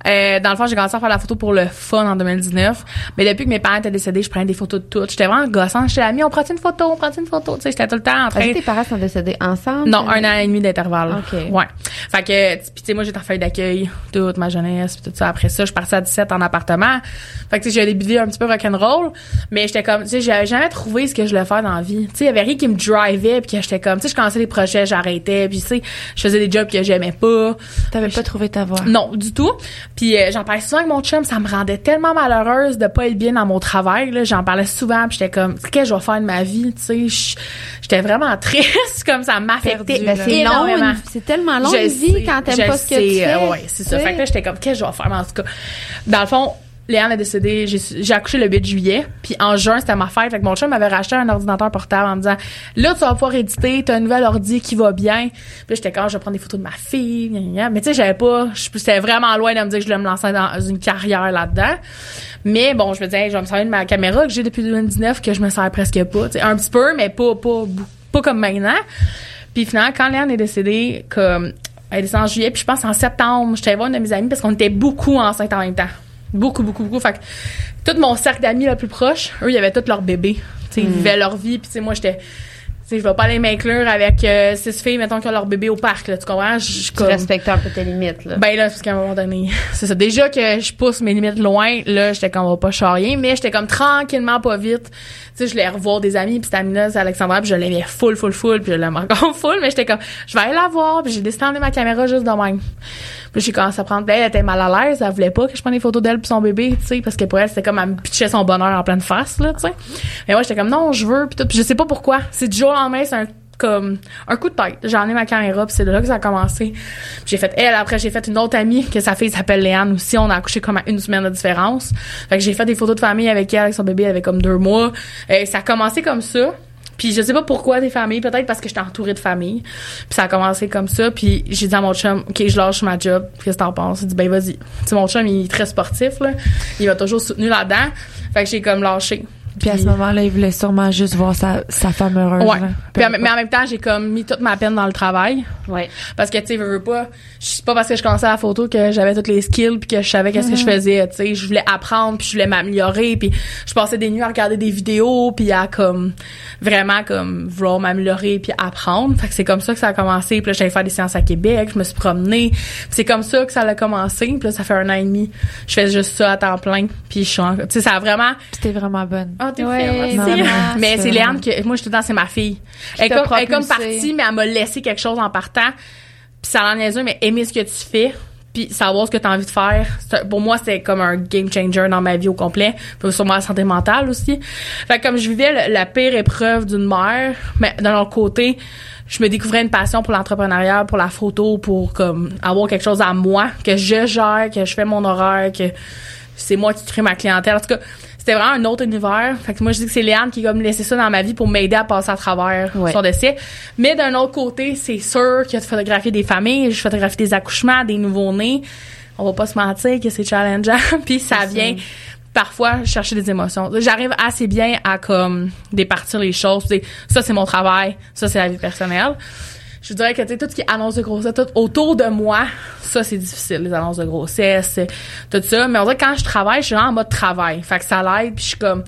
Euh, dans le fond j'ai commencé à faire la photo pour le fun en 2019 mais depuis que mes parents étaient décédés je prenais des photos de toutes j'étais vraiment l'ami, on prend une photo, on prend une photo? Tu sais, j'étais tout le temps en train. Est-ce que tes parents sont décédés ensemble? Non, un an et demi d'intervalle. OK. Ouais. Fait que, puis tu sais, moi, j'étais en feuille d'accueil toute ma jeunesse, puis tout ça. Après ça, je partie à 17 en appartement. Fait que, tu sais, j'ai débuté un petit peu rock'n'roll, mais j'étais comme, tu sais, j'avais jamais trouvé ce que je voulais faire dans la vie. Tu sais, il y avait rien qui me drivait, puis que j'étais comme, tu sais, je commençais des projets, j'arrêtais, puis tu sais, je faisais des jobs que j'aimais pas. T'avais pas trouvé ta voie? Non, du tout. Puis euh, j'en parlais souvent avec mon chum, ça me rendait tellement malheureuse de pas être bien dans mon travail. J'en parlais souvent, puis j'étais comme, qu'est-ce que je vais faire de ma vie? tu sais, j'étais vraiment triste, comme ça m'affectait ben, c'est long, c'est tellement long une vie quand t'aimes pas ce que tu fais. ouais, c'est ça. Fait que là, j'étais comme, qu'est-ce que je vais faire? en tout cas, dans le fond, Léane a décédé, j'ai accouché le 8 juillet, puis en juin, c'était ma fête. Fait que mon chum m'avait racheté un ordinateur portable en me disant "Là, tu vas pouvoir éditer, t'as un nouvel ordi qui va bien." Puis j'étais comme je vais prendre des photos de ma fille, mais tu sais, j'avais pas j'étais vraiment loin de me dire que je voulais me lancer dans une carrière là-dedans. Mais bon, je me disais, je vais me servir de ma caméra que j'ai depuis 2019 que je me sers presque pas, tu sais, un petit peu mais pas pas pas comme maintenant. Puis finalement, quand Léane est décédée comme elle est décédée en juillet, puis je pense en septembre, j'étais voir une de mes amies parce qu'on était beaucoup enceintes en même temps. Beaucoup, beaucoup, beaucoup. Fait que tout mon cercle d'amis le plus proche, eux, ils avaient tous leurs bébés. Ils mm. vivaient leur vie. Puis moi, j'étais... je vais pas aller m'inclure avec euh, six filles, mettons, qui ont leur bébé au parc, là, tu comprends? Je, tu respectes un peu tes limites, là. Ben là, parce qu'à un moment donné, c'est ça. Déjà que je pousse mes limites loin, là, j'étais comme, on va pas charrier, mais j'étais comme tranquillement, pas vite. Tu sais, je voulais revoir des amis, puis amie-là, c'est Alexandra, puis je l'aimais full, full, full, puis je l'aime encore full, mais j'étais comme, je vais aller la voir, puis j'ai décidé d'emmener ma caméra juste de même. Puis j'ai commencé à prendre. Ben, elle était mal à l'aise. Elle voulait pas que je prenne des photos d'elle puis son bébé, tu sais, parce que pour elle, c'était comme elle me pitchait son bonheur en pleine face, là, tu sais. Mais moi, j'étais comme, non, je veux, puis tout. Puis je sais pas pourquoi. C'est du jour au lendemain, c'est un comme un coup de tête. J'en ai ma caméra, puis c'est de là que ça a commencé. J'ai fait elle, après j'ai fait une autre amie que sa fille s'appelle Léane aussi. On a accouché comme à une semaine de différence. Fait que j'ai fait des photos de famille avec elle, avec son bébé, avec comme deux mois. Ça a commencé comme ça. Puis je sais pas pourquoi des familles, peut-être parce que j'étais entourée de familles. Puis ça a commencé comme ça. Puis j'ai dit à mon chum, OK, je lâche ma job. Qu'est-ce que t'en penses? Il dit, ben vas-y. Tu mon chum, il est très sportif, là. Il m'a toujours soutenu là-dedans. Fait que j'ai comme lâché. Puis à ce moment-là, il voulait sûrement juste voir sa, sa femme heureuse. Ouais. Puis en- mais en même temps, j'ai comme mis toute ma peine dans le travail. Ouais. Parce que, tu sais, veux, veux pas, c'est pas parce que je commençais à la photo que j'avais toutes les skills puis que je savais qu'est-ce que je faisais, tu sais. Je voulais apprendre puis je voulais m'améliorer puis je passais des nuits à regarder des vidéos puis à comme, vraiment comme, vouloir m'améliorer puis apprendre. Fait que c'est comme ça que ça a commencé. Puis là, j'allais faire des séances à Québec, je me suis promenée. Puis c'est comme ça que ça a commencé. Puis là, ça fait un an et demi. Je fais juste ça à temps plein puis je suis en- tu sais, ça a vraiment, Puis t'es vraiment bonne. ah, t'es Ouais, Mais c'est c'est Léane que, moi, je suis tout le temps, c'est ma fille. Elle est comme, elle est comme propulsée. partie, mais elle m'a laissé quelque chose en partant. Puis ça en niaiseux, mais aimer ce que tu fais, puis savoir ce que tu as envie de faire. Pour moi, c'est comme un game changer dans ma vie au complet. Puis sûrement la santé mentale aussi. Fait que comme je vivais le- la pire épreuve d'une mère, mais d'un autre côté, je me découvrais une passion pour l'entrepreneuriat, pour la photo, pour comme avoir quelque chose à moi, que je gère, que je fais mon horaire, que c'est moi qui crée ma clientèle. En tout cas, c'était vraiment un autre univers. Fait que moi, je dis que c'est Léane qui a comme laissé ça dans ma vie pour m'aider à passer à travers Ouais. son décès. Mais d'un autre côté, c'est sûr qu'il y a de photographier des familles, je photographie des accouchements, des nouveaux-nés. On va pas se mentir que c'est challengeant. Puis ça vient parfois chercher des émotions. J'arrive assez bien à comme départir les choses. Ça, c'est mon travail. Ça, c'est la vie personnelle. Je dirais que tu sais, tout ce qui est annonce de grossesse, tout autour de moi, ça c'est difficile, les annonces de grossesse, tout ça. Mais on dirait que quand je travaille, je suis vraiment en mode travail. Fait que ça l'aide, puis je suis comme...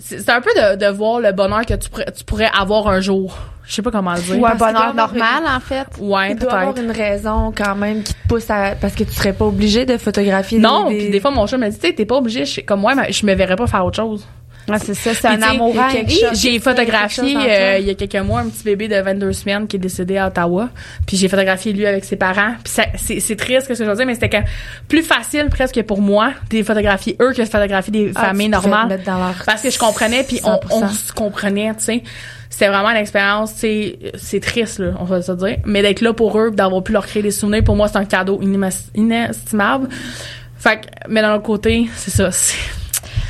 C'est un peu de, de voir le bonheur que tu, pourrais- tu pourrais avoir un jour. Je sais pas comment le dire. Ou un bonheur normal, en fait. Ouais, Il doit avoir peut-être. une raison quand même qui te pousse à parce que tu serais pas obligé de photographier Non, des, puis des fois mon chat me dit, tu sais, t'es pas obligé, je suis comme moi, mais je me verrais pas faire autre chose. Ah, c'est ça, c'est un amour J'ai photographié euh, il y a quelques mois un petit bébé de 22 semaines qui est décédé à Ottawa. Puis j'ai photographié lui avec ses parents. Puis c'est c'est triste ce que je veux dire, mais c'était quand plus facile presque pour moi de photographier eux que de photographier des Ah, familles normales. mettre dans leur- Parce que je comprenais, puis on, 100%. on se comprenait, tu sais. C'était vraiment une expérience, tu sais, c'est triste, là, on va se dire. Mais d'être là pour eux, d'avoir pu leur créer des souvenirs, pour moi, c'est un cadeau inestimable. Fait que, mais d'un autre côté, c'est ça. c'est-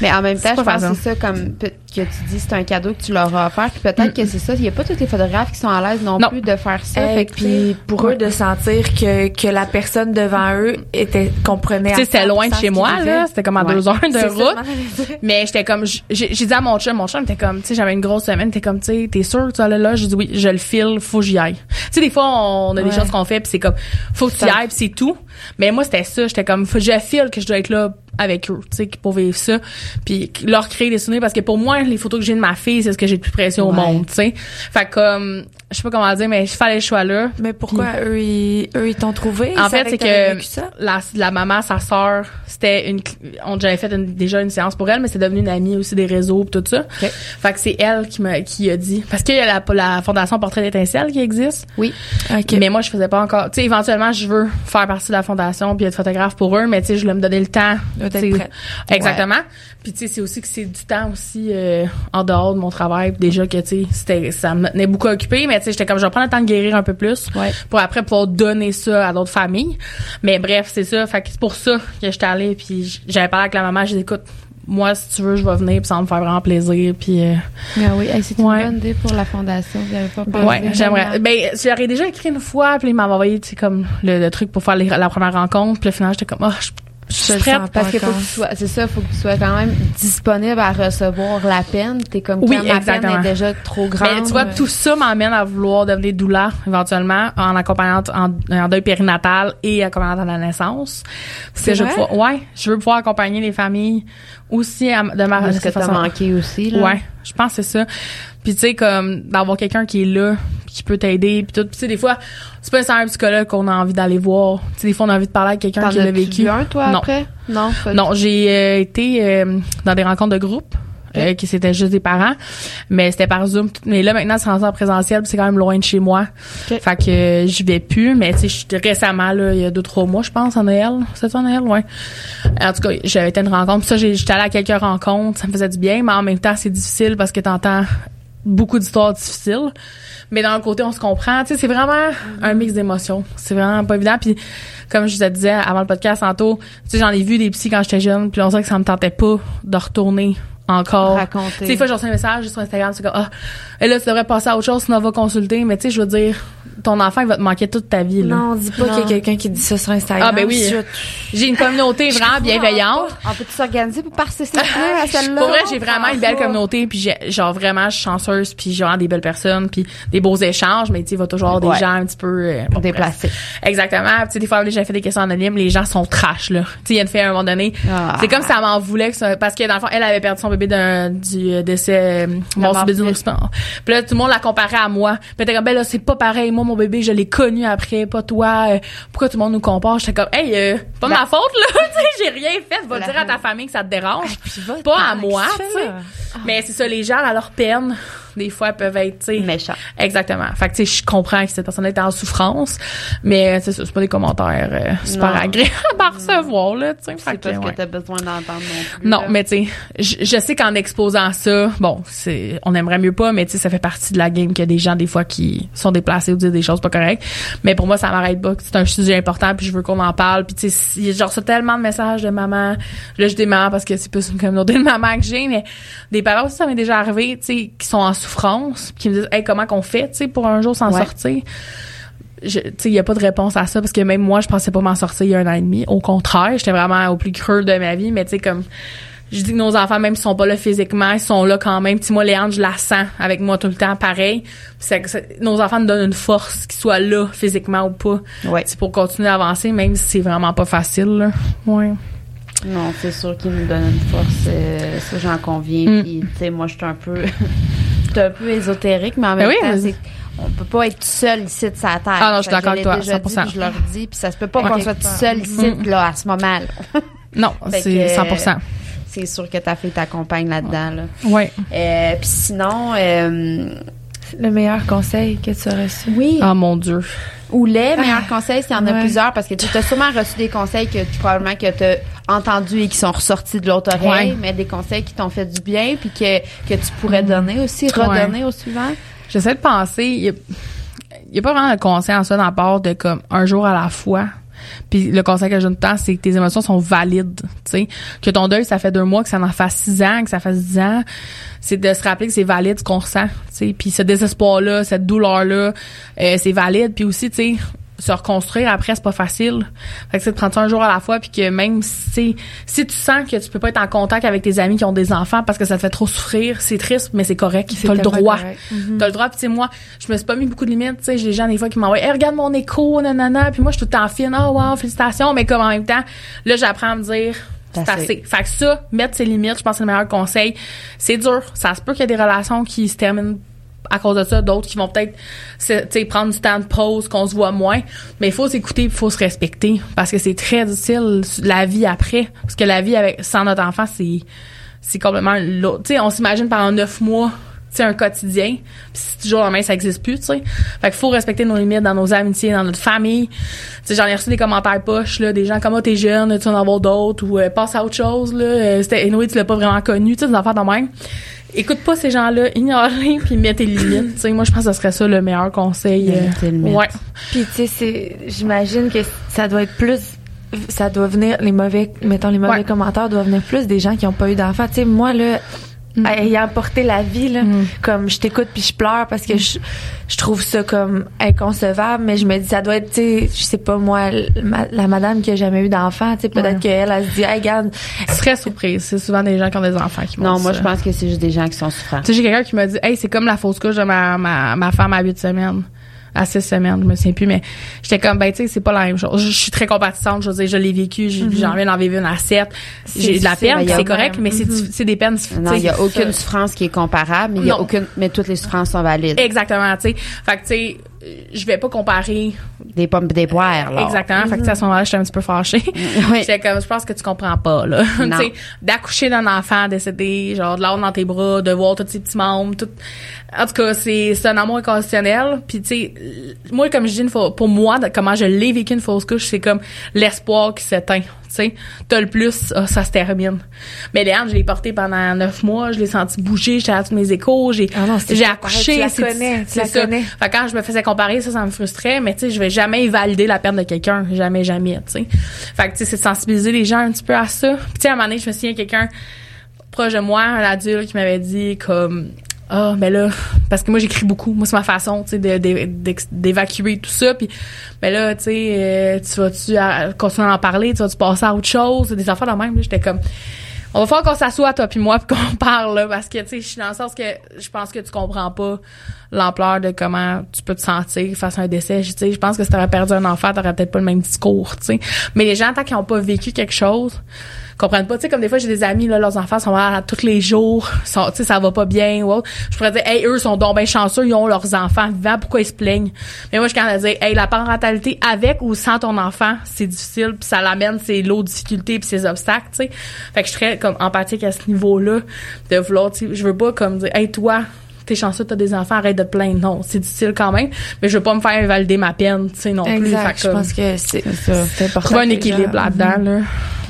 Mais en même temps, je pense que c'est ça, comme que tu dis, c'est un cadeau que tu leur as offert. Puis peut-être que c'est ça. Il n'y a pas tous les photographes qui sont à l'aise non, Non. plus de faire ça. Fait que, puis pour eux de sentir que, que la personne devant eux était comprenait Tu sais, c'était loin de chez moi, là. C'était comme à Ouais. deux heures de route. je. Mais j'étais comme, j'ai dit à mon chum, mon chum était comme, tu sais, j'avais une grosse semaine, t'es comme, tu sais, t'es sûr tu allais là? J'ai dit oui, je le file, faut que j'y aille. Tu sais, des fois, on a des choses qu'on fait, puis c'est comme, faut que tu y ailles, puis c'est tout. Mais moi, c'était ça, j'étais comme, je file que je dois être là avec eux, tu sais, pour vivre ça, puis leur créer des souvenirs, parce que pour moi, les photos que j'ai de ma fille, c'est ce que j'ai de plus précieux au Ouais. monde, tu sais. Fait que, comme, je sais pas comment dire, mais je fallait le choix là. Mais pourquoi eux, ils, eux, ils t'ont trouvé? En fait, c'est que la, la maman, sa sœur, c'était une, on j'avais fait une- déjà une séance pour elle, mais c'est devenu une amie aussi des réseaux tout ça. Ok. Fait que c'est elle qui m'a, qui a dit, parce qu'il y a la, la fondation Portrait d'étincelle qui existe. Oui. OK. Mais moi, je faisais pas encore, tu sais, éventuellement, je veux faire partie de la fondation puis être photographe pour eux, mais tu sais, je voulais me donner le temps. Exactement. Puis tu sais, c'est aussi que c'est du temps aussi euh, en dehors de mon travail. Déjà que tu sais, c'était, ça me tenait beaucoup occupé, mais tu sais, j'étais comme, je vais prendre le temps de guérir un peu plus Ouais. pour après pouvoir donner ça à d'autres familles. Mais bref, c'est ça. Fait que c'est pour ça que j'étais allée puis j'avais parlé avec la maman. J'ai dit, écoute, moi, si tu veux, je vais venir puis ça va me faire vraiment plaisir. Puis euh, Mais oui, hey, c'est une Ouais. bonne idée pour la fondation. Vous avez pas pensé. ouais, j'aimerais. Ben, j'aurais déjà écrit une fois puis il m'avait envoyé, tu sais, comme le, le truc pour faire les- la première rencontre. Puis au final, j'étais comme, oh, je, je le prête. sens Parce que faut que tu sois, c'est ça, faut que tu sois quand même disponible à recevoir la peine. T'es comme Oui, quand ma exactement. peine est déjà trop grande. Mais tu vois, tout ça m'amène à vouloir devenir doula éventuellement en accompagnante en, en deuil périnatal et accompagnante à la naissance. C'est je veux pouvoir, ouais, je veux pouvoir accompagner les familles aussi à, de ma Parce de que t'as manqué aussi, là. Ouais, je pense que c'est ça. Puis tu sais comme d'avoir quelqu'un qui est là, qui peut t'aider, puis tout. Tu sais des fois, c'est pas nécessairement un psychologue qu'on a envie d'aller voir. Tu sais des fois on a envie de parler avec quelqu'un qui l'a vécu. vu un, toi, Non. après? Non. pas Non, j'ai euh, été euh, dans des rencontres de groupe. euh, qui c'était juste des parents mais c'était par Zoom mais là maintenant c'est en présentiel c'est quand même loin de chez moi fait que j'y vais plus mais tu sais récemment là il y a deux trois mois je pense en Noël c'est en Noël? Ouais en tout cas j'avais été à une rencontre ça j'étais allée à quelques rencontres ça me faisait du bien mais en même temps c'est difficile parce que t'entends beaucoup d'histoires difficiles mais d'un côté on se comprend tu sais c'est vraiment un mix d'émotions c'est vraiment pas évident puis comme je le disais avant le podcast tantôt tu sais j'en ai vu des psys quand j'étais jeune puis on dirait que ça me tentait pas de retourner encore. Raconter. Tu sais, des fois, j'ai reçu un message sur Instagram, c'est comme, ah, et là, tu devrais passer à autre chose, sinon on va consulter. Mais tu sais, je veux dire, ton enfant, il va te manquer toute ta vie, là. Non, dis pas qu'il y a quelqu'un qui dit ça sur Instagram. Ah, ben oui. Je- J'ai une communauté vraiment bienveillante. On peut s'organiser pour participer à celle-là? Pour vrai, j'ai vraiment une belle communauté, puis j'ai, genre vraiment, je suis chanceuse, puis j'ai vraiment des belles personnes, puis des beaux échanges, mais tu sais, il va toujours avoir des Ouais. gens un petit peu euh, bon. Déplacés. Exactement. Tu sais, des fois, j'ai fait des questions anonymes, les gens sont trash, là. Tu sais, il y a une fille à un moment donné. Ah. C'est comme si elle m'en voulait, que ça- parce que dans le fond, elle avait perdu son bébé d'un, du euh, décès, euh, mort subit du. Puis là, tout le monde la comparait à moi. Puis elle était comme, ben là, c'est pas pareil. Moi, mon bébé, je l'ai connu après, pas toi. Euh, Pourquoi tout le monde nous compare? J'étais comme, hey, euh, pas ma faute, là. tu sais, j'ai rien fait. Va dire à ta famille que ça te dérange. Puis va, pas à moi, tu sais. Mais c'est ça, les gens, à leur peine, des fois, peuvent être, tu sais. Méchant. Exactement. Fait que tu sais, je comprends que cette personne est en souffrance, mais c'est ça, c'est pas des commentaires euh, super Non. agréables à recevoir là, tu sais. C'est que, pas ce que t'as besoin d'entendre non plus. Non, là. mais tu sais, je, je sais qu'en exposant ça, bon, c'est, on aimerait mieux pas, mais tu sais, ça fait partie de la game qu'il y a des gens des fois qui sont déplacés ou disent des choses pas correctes. Mais pour moi, ça m'arrête pas. C'est un sujet important, puis je veux qu'on en parle. Puis tu sais, genre ça tellement de messages de maman. Là, je dis maman parce que c'est plus une communauté de maman que j'ai, mais des parents aussi, ça m'est déjà arrivé, tu sais, qui sont en souffrance, puis qui me disent, hey, comment qu'on fait, tu sais, pour un jour s'en Ouais. sortir? Je- tu sais, il y a pas de réponse à ça parce que même moi, je pensais pas m'en sortir il y a un an et demi. Au contraire, j'étais vraiment au plus creux de ma vie, mais tu sais, comme, je dis que nos enfants, même s'ils sont pas là physiquement, ils sont là quand même. Puis moi, Léandre, je la sens avec moi tout le temps, pareil. Nos enfants nous donnent une force, qu'ils soient là physiquement ou pas. Ouais. C'est pour continuer à avancer, même si c'est vraiment pas facile, là. Ouais. Non, c'est sûr qu'il nous donne une force. euh, ça, j'en conviens. Mm. Puis, tu sais, moi, je suis un peu, suis un peu ésotérique, mais en Ben même oui, temps, c'est on peut pas être seul ici de sa terre. Ah non, je suis d'accord avec toi, déjà 100%. Dit, je leur dis, puis ça se peut pas qu'on soit tout seul ici, Mm. là, à ce moment-là. Non, c'est que, 100%. C'est sûr que ta fille t'accompagne là-dedans, là. Ouais. Euh, puis sinon, euh, Le meilleur conseil que tu as reçu. oui, Oh mon Dieu. ou les meilleurs conseils, s'il y en a plusieurs, parce que tu as sûrement reçu des conseils que tu, probablement que tu as entendus et qui sont ressortis de l'autre oreille, Ouais. mais des conseils qui t'ont fait du bien puis que, que tu pourrais donner aussi, redonner au suivant. J'essaie de penser, il y a, a pas vraiment de conseil en soi dans la part de comme un jour à la fois. Puis le conseil que je donne tout le temps, c'est que tes émotions sont valides, sais. Que ton deuil, ça fait deux mois, que ça en fasse six ans, que ça fasse dix ans. C'est de se rappeler que c'est valide ce qu'on ressent, sais. Puis ce désespoir-là, cette douleur-là, euh, c'est valide. Puis aussi, tu sais, se reconstruire après, c'est pas facile. Fait que c'est de prendre ça un jour à la fois, puis que même si, si tu sens que tu peux pas être en contact avec tes amis qui ont des enfants parce que ça te fait trop souffrir, c'est triste, mais c'est correct. T'as le droit. T'as le droit. Puis tu sais, moi, je me suis pas mis beaucoup de limites. Tu sais, j'ai des gens des fois qui m'envoient, hey, regarde mon écho, nanana. Puis moi, je suis tout le temps fine. Oh wow, félicitations. Mais comme en même temps, là, j'apprends à me dire. C'est C'est assez. Fait que ça, mettre ses limites, je pense que c'est le meilleur conseil. C'est dur. Ça se peut qu'il y ait des relations qui se terminent à cause de ça, d'autres qui vont peut-être prendre du temps de pause, qu'on se voit moins. Mais il faut s'écouter, il faut se respecter. Parce que c'est très difficile, la vie après. Parce que la vie avec sans notre enfant, c'est c'est complètement l'autre. Tu sais, on s'imagine pendant neuf mois, un quotidien. Puis si du jour au lendemain, ça existe plus, tu sais. Fait qu'il faut respecter nos limites dans nos amitiés, dans notre famille. Tu sais, j'en ai reçu des commentaires poches, là, des gens comme, oh, t'es jeune, tu en avoir d'autres, ou euh, passe à autre chose, là. Euh, c'était, anyway, tu l'as pas vraiment connu, tu sais, des affaires de même. Écoute pas ces gens-là, ignore-les, puis mets tes limites. Tu sais, moi, je pense que ce serait ça le meilleur conseil. euh, ouais. Puis tu sais, c'est, j'imagine que ça doit être plus, ça doit venir les mauvais, mettons les mauvais Ouais. commentaires doivent venir plus des gens qui ont pas eu d'enfants. Tu sais, moi là, ayant porté la vie là, Mm. comme je t'écoute puis je pleure parce que je, je trouve ça comme inconcevable, mais je me dis ça doit être, tu sais, je sais pas moi, l- ma- la madame qui a jamais eu d'enfant, tu sais, peut-être Ouais. qu'elle elle se dit, hey, regarde, Je serais surprise. C'est souvent des gens qui ont des enfants qui Non, moi, je pense que c'est juste des gens qui sont souffrants. Tu sais, j'ai quelqu'un qui m'a dit, hey, c'est comme la fausse couche de ma, ma, ma femme à huit semaines. À six semaines, je me souviens plus, mais j'étais comme, ben, tu sais, c'est pas la même chose. Je, je suis très compatissante, je veux dire, je l'ai vécu, j'ai j'ai envie d'en vivre une à sept. J'ai de la peine, ben, c'est correct, même. mais c'est Mhm. diffi- c'est des peines. Non, il y a ça- aucune souffrance qui est comparable, mais il y a Non. aucune, mais toutes les souffrances sont valides. Exactement, tu sais. Fait que, tu sais, je vais pas comparer. Des pommes des poires, là. Exactement. Fait que, à ce moment-là, j'étais un petit peu fâchée. Oui. J'étais comme, je pense que tu comprends pas, là. tu sais, d'accoucher d'un enfant décédé, genre, de l'avoir dans tes bras, de voir tous ses petits membres, tout. En tout cas, c'est, c'est un amour inconditionnel. Puis, tu sais, moi, comme je dis, une fois, pour moi, comment je l'ai vécu une fausse couche, c'est comme l'espoir qui s'éteint. Tu sais, t'as le plus, ah, ça se termine. Mais Léane, je l'ai porté pendant neuf mois, je l'ai senti bouger, j'étais à tous mes échos, j'ai, Ah j'ai accouché. tu la connais, tu la ça. connais. Fait que quand je me faisais comparer, ça, ça me frustrait, mais tu sais, je vais jamais valider la perte de quelqu'un. Jamais, jamais, tu sais. Fait que, tu sais, c'est de sensibiliser les gens un petit peu à ça. Puis, tu sais, à un moment donné, je me souviens, quelqu'un, proche de moi, un adulte qui m'avait dit comme ah ben là parce que moi j'écris beaucoup. Moi c'est ma façon tu sais d'évacuer tout ça. Puis ben là tu sais euh, tu vas-tu à- continuer à en parler? Tu vas-tu passer à autre chose? Des affaires de même j'étais comme on va faire qu'on s'assoie toi puis moi puis qu'on parle là, parce que tu sais je suis dans le sens que je pense que tu comprends pas l'ampleur de comment tu peux te sentir face à un décès. Tu sais je pense que si t'aurais perdu un enfant t'aurais peut-être pas le même discours tu sais. Mais les gens tant qu'ils ont pas vécu quelque chose comprennent pas. Tu sais comme des fois j'ai des amis là leurs enfants sont là tous les jours sont tu sais ça va pas bien ou autre. Je pourrais dire hey eux sont donc bien chanceux ils ont leurs enfants vivants pourquoi ils se plaignent? Mais moi je suis quand même dire hey la parentalité avec ou sans ton enfant c'est difficile puis ça l'amène ses lots de difficultés puis ses obstacles tu sais. Fait que je serais comme empathique à ce niveau là de vouloir tu sais je veux pas comme dire hey toi t'es chanceux, t'as des enfants, arrête de te plaindre. Non, c'est difficile quand même, mais je veux pas me faire valider ma peine, tu sais, non plus. Exact. que Je pense que c'est important. trouver un équilibre là-dedans, là.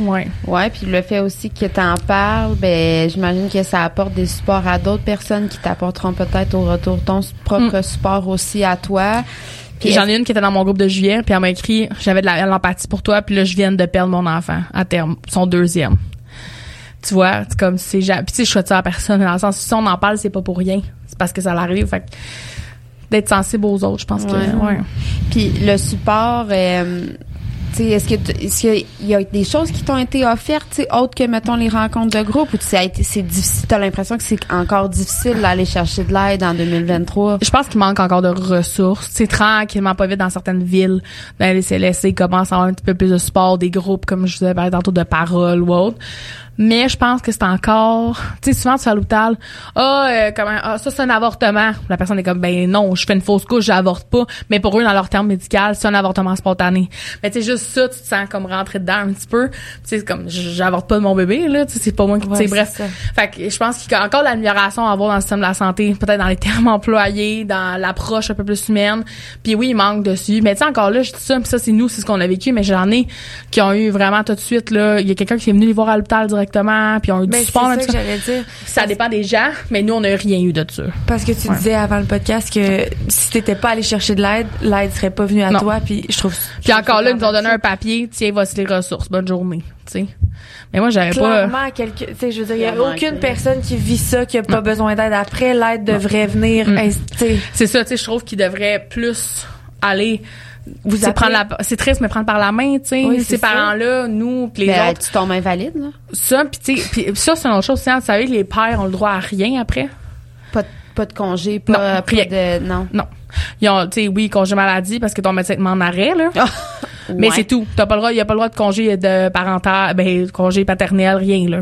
Ouais. Ouais, puis le fait aussi que tu en parles, ben j'imagine que ça apporte des supports à d'autres personnes qui t'apporteront peut-être au retour ton propre support aussi à toi. Puis j'en ai une qui était dans mon groupe de juillet, puis elle m'a écrit j'avais de l'empathie pour toi, puis là je viens de perdre mon enfant à terme, son deuxième. Tu vois, c'est comme c'est puis tu sais je souhaite ça à personne dans le sens si on en parle, c'est pas pour rien. C'est parce que ça l'arrive fait que d'être sensible aux autres, je pense que Ouais. ouais. Puis le support, euh, tu sais, est-ce que est-ce qu'il y a des choses qui t'ont été offertes, tu sais, autres que mettons les rencontres de groupe, ou tu sais, c'est difficile, t'as l'impression que c'est encore difficile d'aller chercher de l'aide en 2023. Je pense qu'il manque encore de ressources. C'est tranquillement pas vite dans certaines villes. Dans les CLSC, commence à avoir un petit peu plus de support, des groupes, comme je vous parlé tantôt, de parole ou autre. Mais je pense que c'est encore, tu sais, souvent tu fais à l'hôpital, ah, euh, comment, ah, ça c'est un avortement. La personne est comme, ben non, je fais une fausse couche, j'avorte pas. Mais pour eux, dans leur terme médical, c'est un avortement spontané. Mais tu sais, juste ça, tu te sens comme rentré dedans un petit peu. Tu sais, c'est comme, j'avorte pas de mon bébé, là, tu sais, c'est pas moi qui, tu Ouais, bref. ça. Fait que je pense qu'il y a encore de l'amélioration à avoir dans le système de la santé, peut-être dans les termes employés, dans l'approche un peu plus humaine. Puis oui, il manque dessus. Mais tu sais, encore là, je dis ça, puis ça, c'est nous, c'est ce qu'on a vécu, mais j'en ai qui ont eu vraiment tout de suite, là, il y a quelqu'un qui est venu les voir à l'hôpital directement, puis ont eu du Ben, c'est ça que ça. j'allais dire. Ça dépend des gens, mais nous, on n'a rien eu de ça. Parce que tu Ouais. disais avant le podcast que si t'étais pas allé chercher de l'aide, l'aide serait pas venue à Non. toi. Puis je trouve. Puis encore là, ils nous ont donné un papier, tiens, voici les ressources, bonne journée, tu sais. Mais moi, j'avais pas... Clairement, quelque, tu sais, je veux dire, il y a aucune que- personne qui vit ça, qui a pas besoin d'aide après. L'aide devrait venir, Mm. ins- tu sais, C'est ça, tu sais, je trouve qu'ils devraient plus aller... vous C'est appeler. prendre la, c'est triste, mais prendre par la main, tu sais, Oui, ces parents-là, nous, puis les Ben, autres. tu tombes invalide, là. Ça, puis tu sais, puis ça, c'est une autre chose. Vous savez que les pères ont le droit à rien après? Pas de, pas de congé, pas, Non, pas rien. de, non. Non. Ils ont, tu sais, oui, congé maladie parce que ton médecin te en arrêt, là. Mais Ouais. c'est tout. T'as pas le droit, y a pas le droit de congé de parental, ben, congé paternel, rien, là.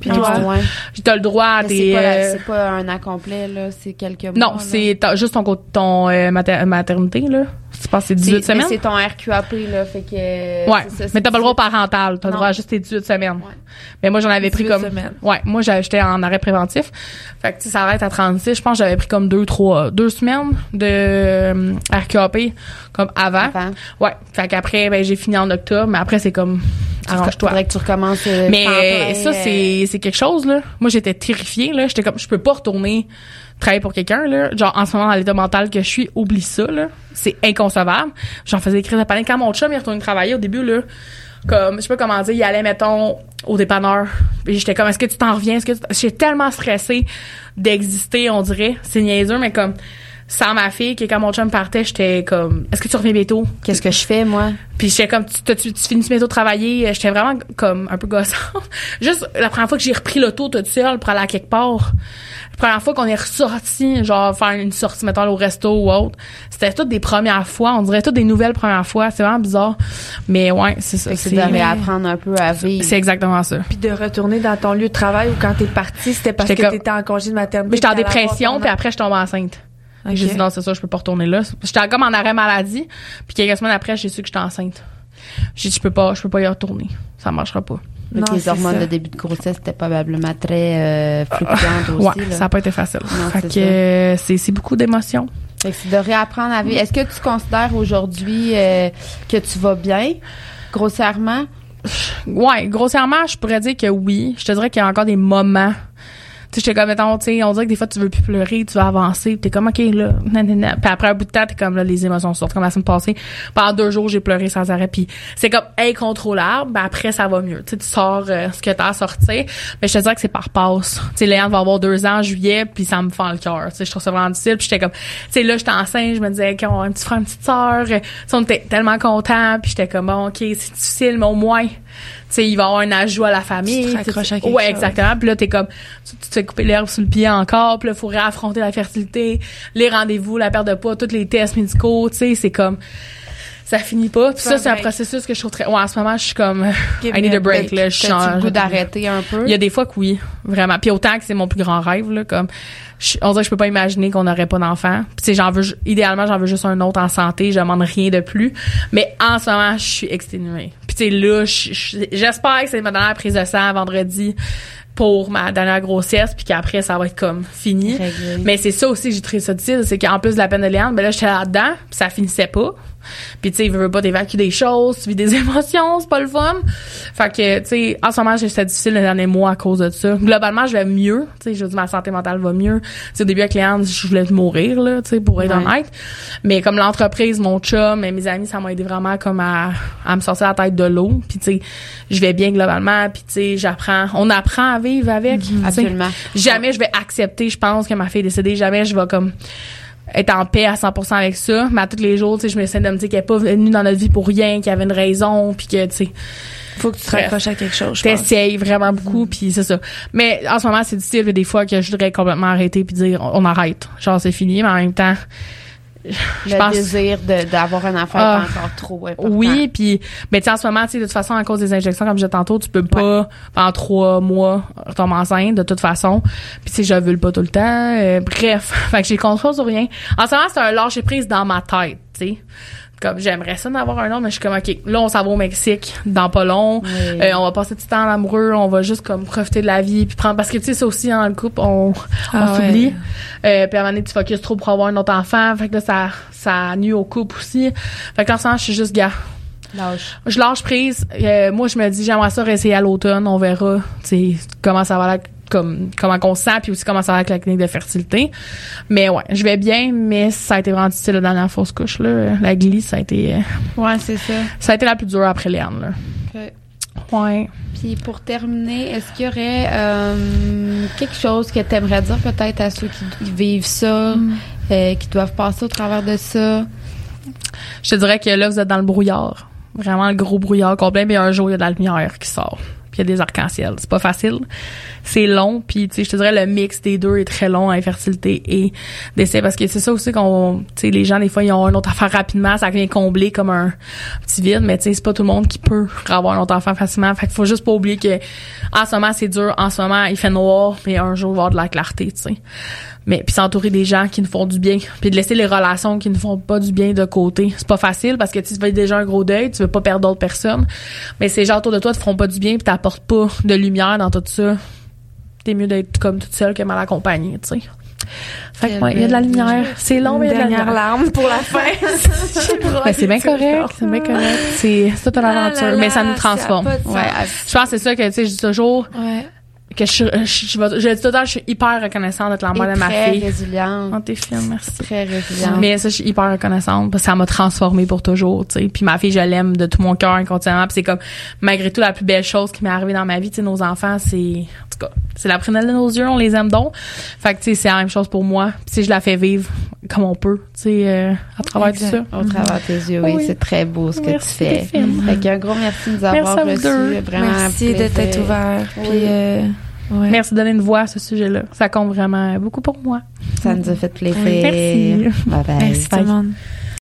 Puis Ah, toi, ouais. T'as le droit à Mais des, c'est pas, euh, pas un an complet, là. C'est quelques mois. non, c'est juste ton, ton euh, mater- maternité, là. Tu penses que c'est 18 C'est- mais semaines? C'est ton RQAP, là. Fait que. Ouais. c'est ça, c'est mais t'as pas le droit au 18. parental. T'as le droit à juste tes 18 semaines. Ouais. Mais moi, j'en avais pris 18 comme, semaines. ouais, moi, j'avais- j'étais en arrêt préventif. Fait que, tu sais, ça arrête à 36. Je pense que j'avais pris comme deux, trois, deux semaines de euh, RQAP, comme avant. Avant. Ouais. Fait qu'après, ben, j'ai fini en octobre, mais après, c'est comme, arrange-toi. Faudrait que tu recommences. euh, Mais plein, ça, euh, c'est, c'est quelque chose, là. Moi, j'étais terrifiée, là. J'étais comme, je peux pas retourner travailler pour quelqu'un, là. Genre, en ce moment, dans l'état mental que je suis, oublie ça, là. C'est inconcevable. J'en faisais crises de panique. Quand mon chum est retourné travailler au début, là, comme, je sais pas comment dire, il allait, mettons, au dépanneur. Puis j'étais comme, est-ce que tu t'en reviens? Est-ce que J'étais tellement stressée d'exister, on dirait. C'est niaiseux, mais comme, sans ma fille, que quand mon chum partait, j'étais comme, est-ce que tu reviens bientôt? Qu'est-ce que je fais, moi? Puis j'étais comme, tu, tu, tu finis bientôt de travailler? J'étais vraiment comme un peu gossante. Juste la première fois que j'ai repris l'auto toute seule pour aller à quelque part. La première fois qu'on est ressorti, genre faire une sortie, mettons, au resto ou autre. C'était toutes des premières fois. On dirait toutes des nouvelles premières fois. C'est vraiment bizarre. Mais ouais, c'est ça. C'est de réapprendre un peu à vivre. c'est exactement ça. Puis de retourner dans ton lieu de travail ou quand t'es parti, c'était parce que t'étais en congé de maternité. Mais j'étais en dépression, puis après, je tombe enceinte. J'ai dit non, c'est ça, je peux pas retourner là. J'étais comme en arrêt maladie, puis quelques semaines après, j'ai su que j'étais enceinte. J'ai dit je peux pas, je peux pas y retourner. Ça marchera pas. Non, les hormones ça. de début de grossesse étaient probablement très euh, fluctuantes Ouais, aussi. là. ça a pas été facile. Non, fait c'est que euh, c'est c'est beaucoup d'émotions. Fait que c'est de réapprendre à vivre. Est-ce que tu considères aujourd'hui euh, que tu vas bien, grossièrement? Ouais, grossièrement, je pourrais dire que oui. Je te dirais qu'il y a encore des moments. J'étais comme, mettons, tu sais, on dirait que des fois, tu veux plus pleurer, tu veux avancer, t'es comme, OK, là, nanana. Puis après un bout de temps, t'es comme, là, les émotions sortent. Comme la semaine passée, pendant deux jours, j'ai pleuré sans arrêt, puis c'est comme incontrôlable, ben après, ça va mieux. Tu tu sors euh, ce que t'as à sortir. Mais je te dirais que c'est par passe. Tu sais, Léane va avoir deux ans en juillet, puis ça me fend le cœur. Tu sais, je trouve ça vraiment difficile. Puis j'étais comme, tu sais, là, j'étais enceinte, je me disais, qu'on a un petit frère, une petite sœur. On était tellement contents, puis j'étais comme, bon, OK, c'est difficile, mais au moins, sais, il va y avoir un ajout à la famille. Tu à quelque ouais, chose. exactement. Puis là, t'es comme, tu, tu te fais couper l'herbe sous le pied encore. Puis là, faut réaffronter la fertilité, les rendez-vous, la perte de poids, tous les tests médicaux. Tu sais, c'est comme, ça finit pas. Puis ça, c'est un processus que je trouve très. Ouais, en ce moment, je suis comme, I need a break. break. Là, je le change. goût d'arrêter un peu? Il y a des fois que oui, vraiment. Puis autant que c'est mon plus grand rêve, là, comme, je, on dirait que je peux pas imaginer qu'on n'aurait pas d'enfant. Puis tu sais, j'en veux, idéalement, j'en veux juste un autre en santé. Je demande rien de plus. Mais en ce moment, je suis exténuée. Sais, là, je- je- j'espère que c'est ma dernière prise de sang vendredi pour ma dernière grossesse, puis qu'après, ça va être comme fini. Réglé. Mais c'est ça aussi que j'ai trouvé ça c'est qu'en plus de la peine de Léane, ben là, j'étais là-dedans, puis ça finissait pas. Puis tu sais, il veut pas t'évacuer des choses, tu vis des émotions, c'est pas le fun. Fait que, tu sais, en ce moment, j'ai- c'était difficile les derniers mois à cause de ça. Globalement, je vais mieux, tu sais, je veux dire, ma santé mentale va mieux. Tu sais, au début avec Léane, je voulais mourir, là, tu sais, pour être Ouais. honnête. Mais comme l'entreprise, mon chum et mes amis, ça m'a aidé vraiment comme à, à me sortir la tête de l'eau. Puis tu sais, je vais bien globalement, puis tu sais, j'apprends, on apprend à vivre avec. sais. Absolument. Jamais je vais accepter, je pense, que ma fille est décédée. Jamais je vais comme être en paix à 100% avec ça. Mais à tous les jours, tu sais, je me sens de me dire qu'elle est pas venue dans notre vie pour rien, qu'il y avait une raison, puis que, tu sais, Faut que tu te raccroches à quelque chose, t'essayes vraiment beaucoup, puis c'est ça. Mais en ce moment, c'est difficile, il y a des fois que je voudrais complètement arrêter puis dire, on, on arrête. Genre, c'est fini, mais en même temps, je le pense- désir d'avoir un enfant Ah. est encore trop important. Oui, puis mais tu sais en ce moment, tu sais de toute façon à cause des injections comme je disais tantôt, tu peux pas pendant trois mois retomber enceinte de toute façon. Puis sais je veux pas tout le temps. Euh, bref, fait que j'ai contrôle sur rien. En ce moment, c'est un lâcher prise dans ma tête, tu sais. Comme j'aimerais ça d'avoir un autre, mais je suis comme ok, là on s'en va au Mexique dans pas long. Oui. Euh, on va passer du temps en amoureux, on va juste comme profiter de la vie puis prendre parce que tu sais ça aussi hein, dans le couple on, on Ah ouais. s'oublie. Euh, puis à un moment donné tu focuses trop pour avoir un autre enfant, fait que là ça ça nuit au couple aussi. Fait que en ce moment, je suis juste gars Lâche. je lâche prise. Euh, moi, je me dis, j'aimerais ça réessayer à l'automne. On verra, tu sais, comment ça va là, comme, comment se sent, puis aussi comment ça va avec la clinique de fertilité. Mais ouais, je vais bien, mais ça a été vraiment difficile la dernière fausse couche, là. La glisse, ça a été, euh, Ouais, c'est ça. ça a été la plus dure après Léane, là. Ok. Ouais. Puis pour terminer, est-ce qu'il y aurait euh, quelque chose que tu aimerais dire peut-être à ceux qui vivent ça, euh, qui doivent passer au travers de ça? Je te dirais que là, vous êtes dans le brouillard. Vraiment le gros brouillard complet, mais un jour, il y a de la lumière qui sort. Y a des arcs-en-ciel. C'est pas facile. C'est long, puis tu sais, je te dirais le mix des deux est très long, infertilité et décès, parce que c'est ça aussi qu'on, tu sais, les gens des fois ils ont un autre affaire rapidement, ça vient combler comme un petit vide, mais tu sais, c'est pas tout le monde qui peut avoir un autre enfant facilement. Fait qu'il faut juste pas oublier que en ce moment c'est dur, en ce moment il fait noir, mais un jour il va y avoir de la clarté, tu sais. Mais puis s'entourer des gens qui nous font du bien, puis de laisser les relations qui ne font pas du bien de côté. C'est pas facile parce que tu fais déjà un gros deuil, tu veux pas perdre d'autres personnes. Mais ces gens autour de toi te feront pas du bien, puis t'apportes pas de lumière dans tout ça. T'es mieux d'être comme toute seule que mal accompagnée, tu sais. Fait que ouais, il y a de la lumière. C'est long, mais il y a de la lumière. larme pour la fin. Ben, c'est bien correct, c'est bien correct. C'est c'est toute une aventure, mais ça nous transforme. Ouais, Je pense que c'est ça que tu sais, je dis toujours Ouais. Que je, je, je, je dis tout le temps, je suis hyper reconnaissante d'être la mère de ma très fille. résiliente. Oh, t'es fine, merci. Très résiliente. Mais ça, je suis hyper reconnaissante parce que ça m'a transformée pour toujours, tu sais. Puis ma fille, je l'aime de tout mon cœur inconditionnellement. Puis c'est comme, malgré tout, la plus belle chose qui m'est arrivée dans ma vie, tu sais, nos enfants, c'est, en tout cas, c'est la prunelle de nos yeux, on les aime donc. Fait que, tu sais, c'est la même chose pour moi. Puis si je la fais vivre comme on peut, tu sais, euh, à travers Exact. tout ça. Au travers de tes yeux, oui, Oui. c'est très beau ce que Merci, tu fais. Fait qu'un gros merci de nous avoir Merci à reçus. Vraiment Merci de t'être ouvert. Oui. Euh, ouais. Merci de donner une voix à ce sujet-là. Ça compte vraiment beaucoup pour moi. Ça nous a fait plaisir. Merci. Bye bye. Merci tout le monde.